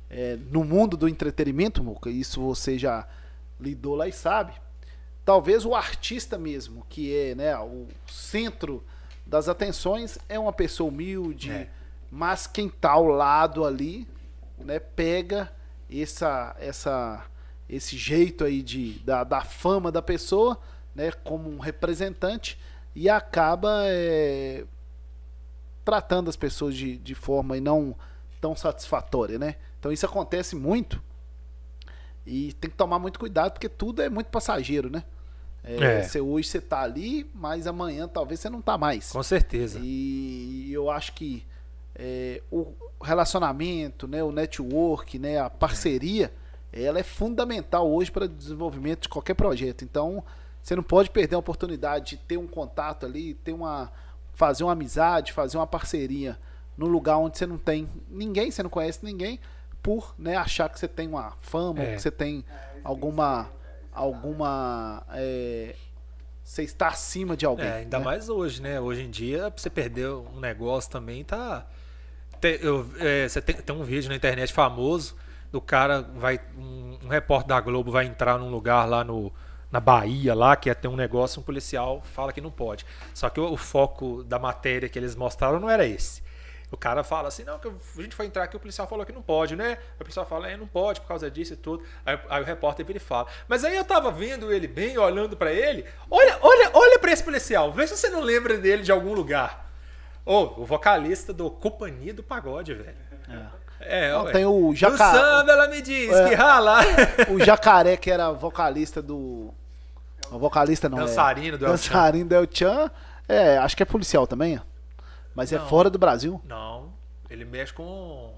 É, no mundo do entretenimento, Muca, isso você já lidou lá e sabe. Talvez o artista mesmo, que é né, o centro das atenções, é uma pessoa humilde, é. mas quem tá ao lado ali, né, pega essa, essa esse jeito aí de, da, da fama da pessoa, né, como um representante, e acaba é, tratando as pessoas de, de forma e não tão satisfatória, né? Então isso acontece muito e tem que tomar muito cuidado porque tudo é muito passageiro, né? É, é. Você, hoje você tá ali, mas amanhã talvez você não tá mais. Com certeza. E eu acho que é, o relacionamento, né, o network, né, a parceria ela é fundamental hoje para o desenvolvimento de qualquer projeto. Então, você não pode perder a oportunidade de ter um contato ali, ter uma fazer uma amizade, fazer uma parceria no lugar onde você não tem ninguém, você não conhece ninguém, por né, achar que você tem uma fama, é. que você tem alguma alguma é, você está acima de alguém. É, ainda né? mais hoje, né? Hoje em dia, pra você perder um negócio também tá. Tem, eu, é, você tem, tem um vídeo na internet famoso do cara vai um, um, repórter da Globo vai entrar num lugar lá no na Bahia lá que ia ter um negócio um policial fala que não pode. Só que o, o foco da matéria que eles mostraram não era esse. O cara fala assim não que a gente foi entrar aqui o policial falou que não pode né? O policial fala é não pode por causa disso e tudo. Aí, aí o repórter vira e fala mas aí eu tava vendo ele bem olhando para ele olha olha olha para esse policial vê se você não lembra dele de algum lugar. Ou oh, o vocalista do Companhia do Pagode velho. É. É, Não, tem o Jacaré. O samba, ela me diz é, que rala. O Jacaré, que era vocalista do. O vocalista não Dançarino é. do El Dançarino do El Chan. É, acho que é policial também. Mas é não, é fora do Brasil. Não. Ele mexe com.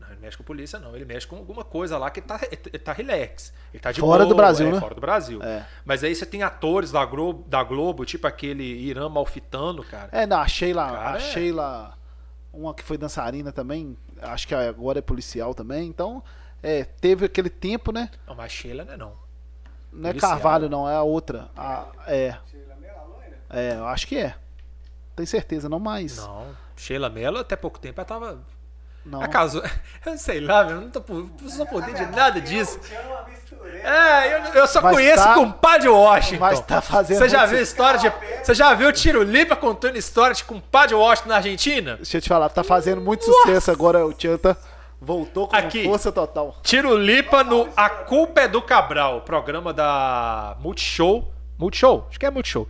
Não, ele mexe com polícia, não. Ele mexe com alguma coisa lá que tá, ele tá relax. Ele tá de Fora boa, do Brasil, é, né? Fora do Brasil. É. Mas aí você tem atores da Globo, da Globo tipo aquele Irã Malfitano, cara. É, não, a Sheila. Cara, a é... Sheila. Uma que foi dançarina também, acho que agora é policial também. Então, é, teve aquele tempo, né? Não, mas Sheila não é não. Não é Carvalho, não, é a outra. A, é. É, eu acho que é. Tenho certeza, não mais. Não. Sheila Mello, até pouco tempo, ela tava. Não. Acaso, eu sei lá, eu não tô não poder de nada disso. É, eu, eu só mas conheço tá, com Padre Washington. Mas tá fazendo. Você já viu história de. Você já viu o Tiro Lipa contando história de Padre Washington na Argentina? Deixa eu te falar, tá fazendo muito Nossa. sucesso agora o Tchanta. Voltou com Aqui, força total. Tiro Lipa no A Culpa é do Cabral, programa da Multishow. Multishow? Acho que é Multishow.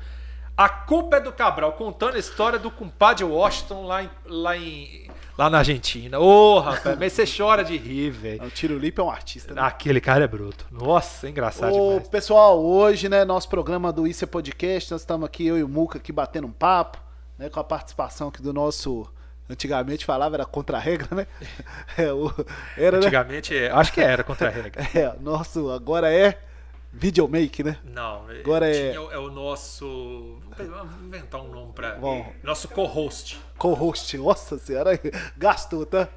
A Culpa é do Cabral, contando a história do compadre Washington lá em, lá em, lá na Argentina. Ô, oh, rapaz, mas você chora de rir, velho. O Tiro Lipa é um artista, né? Aquele cara é bruto. Nossa, é engraçado Ô, demais. Pessoal, hoje, né, nosso programa do Isso é Podcast, nós estamos aqui, eu e o Muca, aqui batendo um papo, né, com a participação aqui do nosso... Antigamente falava era contra a regra, né? É, o, era, né? Antigamente, né? acho que era contra a regra. É, nosso agora é Videomake, né? Não, agora é... é o nosso. Vamos inventar um nome para. Bom, nosso co-host. Co-host, nossa senhora, gastou, tá?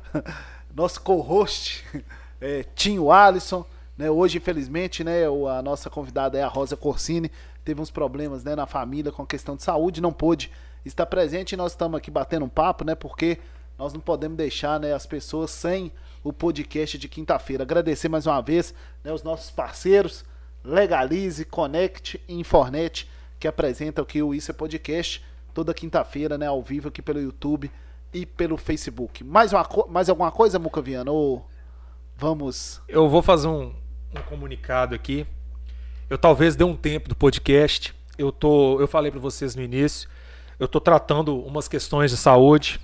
Nosso co-host, é, Tinho Alisson. Né? Hoje, infelizmente, né, a nossa convidada é a Rosa Corsini. Teve uns problemas né, na família com a questão de saúde, não pôde estar presente e nós estamos aqui batendo um papo, né? Porque nós não podemos deixar né, as pessoas sem o podcast de quinta-feira. Agradecer mais uma vez né, os nossos parceiros Legalize, Connect e Infornet, que apresenta aqui o Isso é Podcast toda quinta-feira, né, ao vivo aqui pelo YouTube e pelo Facebook. Mais, uma, mais alguma coisa, Muca Viana? Ou vamos. Eu vou fazer um, um comunicado aqui. Eu talvez dê um tempo do podcast. Eu, tô, eu falei para vocês no início, eu estou tratando umas questões de saúde.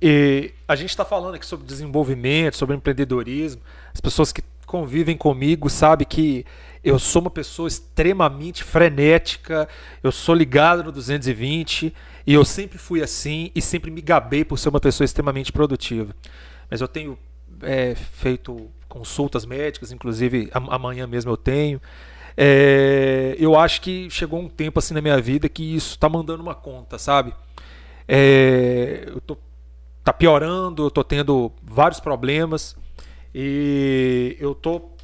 E a gente está falando aqui sobre desenvolvimento, sobre empreendedorismo. As pessoas que convivem comigo sabem que eu sou uma pessoa extremamente frenética, eu sou ligado no 220 e eu sempre fui assim e sempre me gabei por ser uma pessoa extremamente produtiva. Mas eu tenho é, feito consultas médicas, inclusive amanhã mesmo eu tenho. É, eu acho que chegou um tempo assim na minha vida que isso está mandando uma conta, sabe? É, eu tô, tá piorando, eu tô tendo vários problemas e eu tô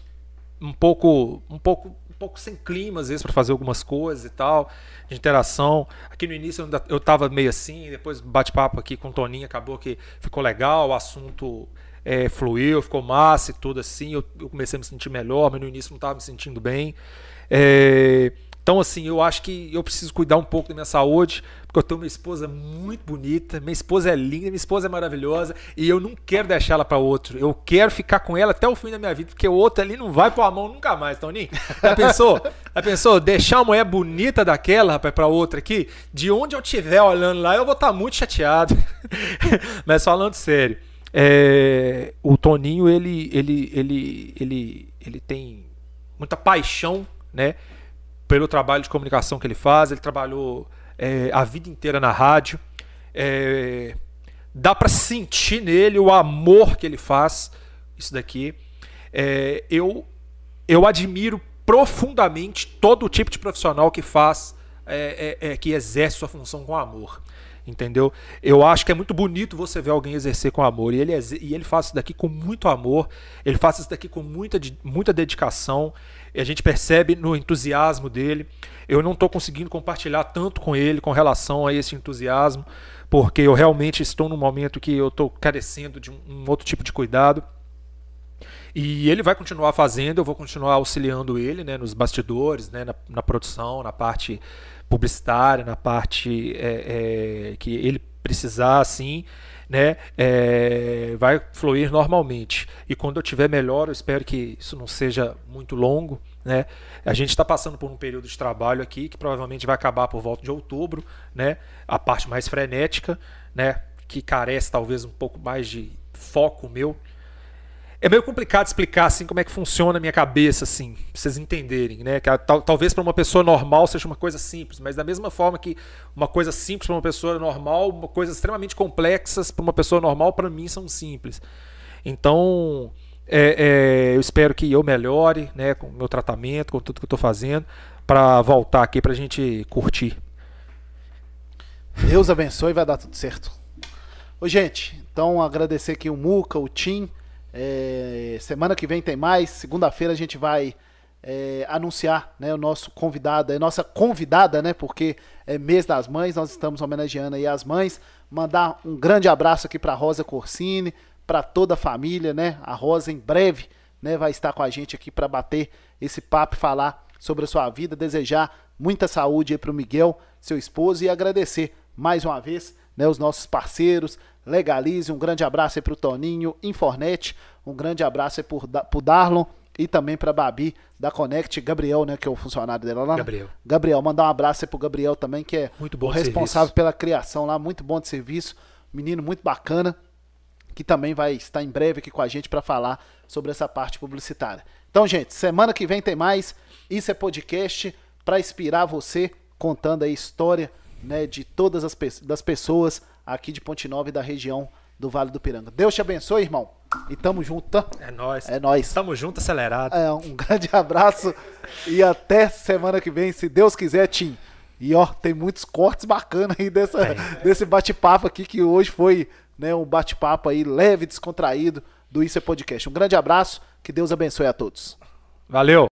um pouco, um pouco, um pouco sem clima às vezes para fazer algumas coisas e tal, de interação. Aqui no início eu, ainda, eu tava meio assim, depois bate-papo aqui com o Toninho, acabou que ficou legal, o assunto é, fluiu, ficou massa e tudo assim. Eu, eu, comecei a me sentir melhor, mas no início não estava me sentindo bem. É, então, assim, eu acho que eu preciso cuidar um pouco da minha saúde, porque eu tenho uma esposa muito bonita, minha esposa é linda, minha esposa é maravilhosa, e eu não quero deixar ela para outro. Eu quero ficar com ela até o fim da minha vida, porque o outro ali não vai pôr a mão nunca mais, Toninho. Já pensou? Já pensou? Deixar uma mulher bonita daquela, rapaz, pra outra aqui, de onde eu estiver olhando lá, eu vou estar tá muito chateado. Mas falando sério, é, o Toninho, ele, ele, ele, ele, ele tem muita paixão, né? Pelo trabalho de comunicação que ele faz. Ele trabalhou é, a vida inteira na rádio. É, dá para sentir nele o amor que ele faz. Isso daqui. É, eu, eu admiro profundamente todo o tipo de profissional que faz, é, é, é, que exerce sua função com amor. Entendeu? Eu acho que é muito bonito você ver alguém exercer com amor. E ele, e ele faz isso daqui com muito amor, ele faz isso daqui com muita, muita dedicação e a gente percebe no entusiasmo dele. Eu não estou conseguindo compartilhar tanto com ele com relação a esse entusiasmo, porque eu realmente estou num momento que eu estou carecendo de um, outro tipo de cuidado. E ele vai continuar fazendo, eu vou continuar auxiliando ele né, nos bastidores, né, na, na produção, na parte publicitária, na parte é, é, que ele precisar, assim né, é, vai fluir normalmente. E quando eu tiver melhor, eu espero que isso não seja muito longo. Né? A gente está passando por um período de trabalho aqui que provavelmente vai acabar por volta de outubro, né? A parte mais frenética, né? Que carece talvez um pouco mais de foco meu, é meio complicado explicar assim como é que funciona a minha cabeça assim, pra vocês entenderem, né? Que tal, talvez para uma pessoa normal seja uma coisa simples, mas da mesma forma que uma coisa simples para uma pessoa normal, uma coisa extremamente complexas para uma pessoa normal para mim são simples. Então, é, é, eu espero que eu melhore, né, com o meu tratamento, com tudo que eu estou fazendo, para voltar aqui para a gente curtir. Deus abençoe e vai dar tudo certo. Ô, gente, então agradecer aqui o Muca, o Tim é, semana que vem tem mais. Segunda-feira a gente vai é, anunciar né, o nosso convidado, a nossa convidada, né? Porque é mês das mães, nós estamos homenageando aí as mães. Mandar um grande abraço aqui para Rosa Corsini, para toda a família, né? A Rosa em breve, né, vai estar com a gente aqui para bater esse papo falar sobre a sua vida, desejar muita saúde para o Miguel, seu esposo e agradecer mais uma vez, né, os nossos parceiros, Legalize, um grande abraço aí para o Toninho, Infornet, um grande abraço aí para o Darlon e também para Babi da Connect, Gabriel, né, que é o funcionário dela lá. Gabriel. Gabriel, mandar um abraço aí pro Gabriel também, que é muito bom o responsável serviço. pela criação lá, muito bom de serviço, menino muito bacana, que também vai estar em breve aqui com a gente para falar sobre essa parte publicitária. Então, gente, semana que vem tem mais. Isso é podcast para inspirar você contando a história, né, de todas as das pessoas aqui de Ponte Nova e da região do Vale do Piranga. Deus te abençoe, irmão. E tamo junto? É nós. É nós. Tamo junto, acelerado. É, um grande abraço e até semana que vem, se Deus quiser, Tim. E ó, tem muitos cortes bacanas aí dessa, desse bate-papo aqui que hoje foi, né, um bate-papo aí leve, descontraído do Isso é Podcast. Um grande abraço, que Deus abençoe a todos. Valeu.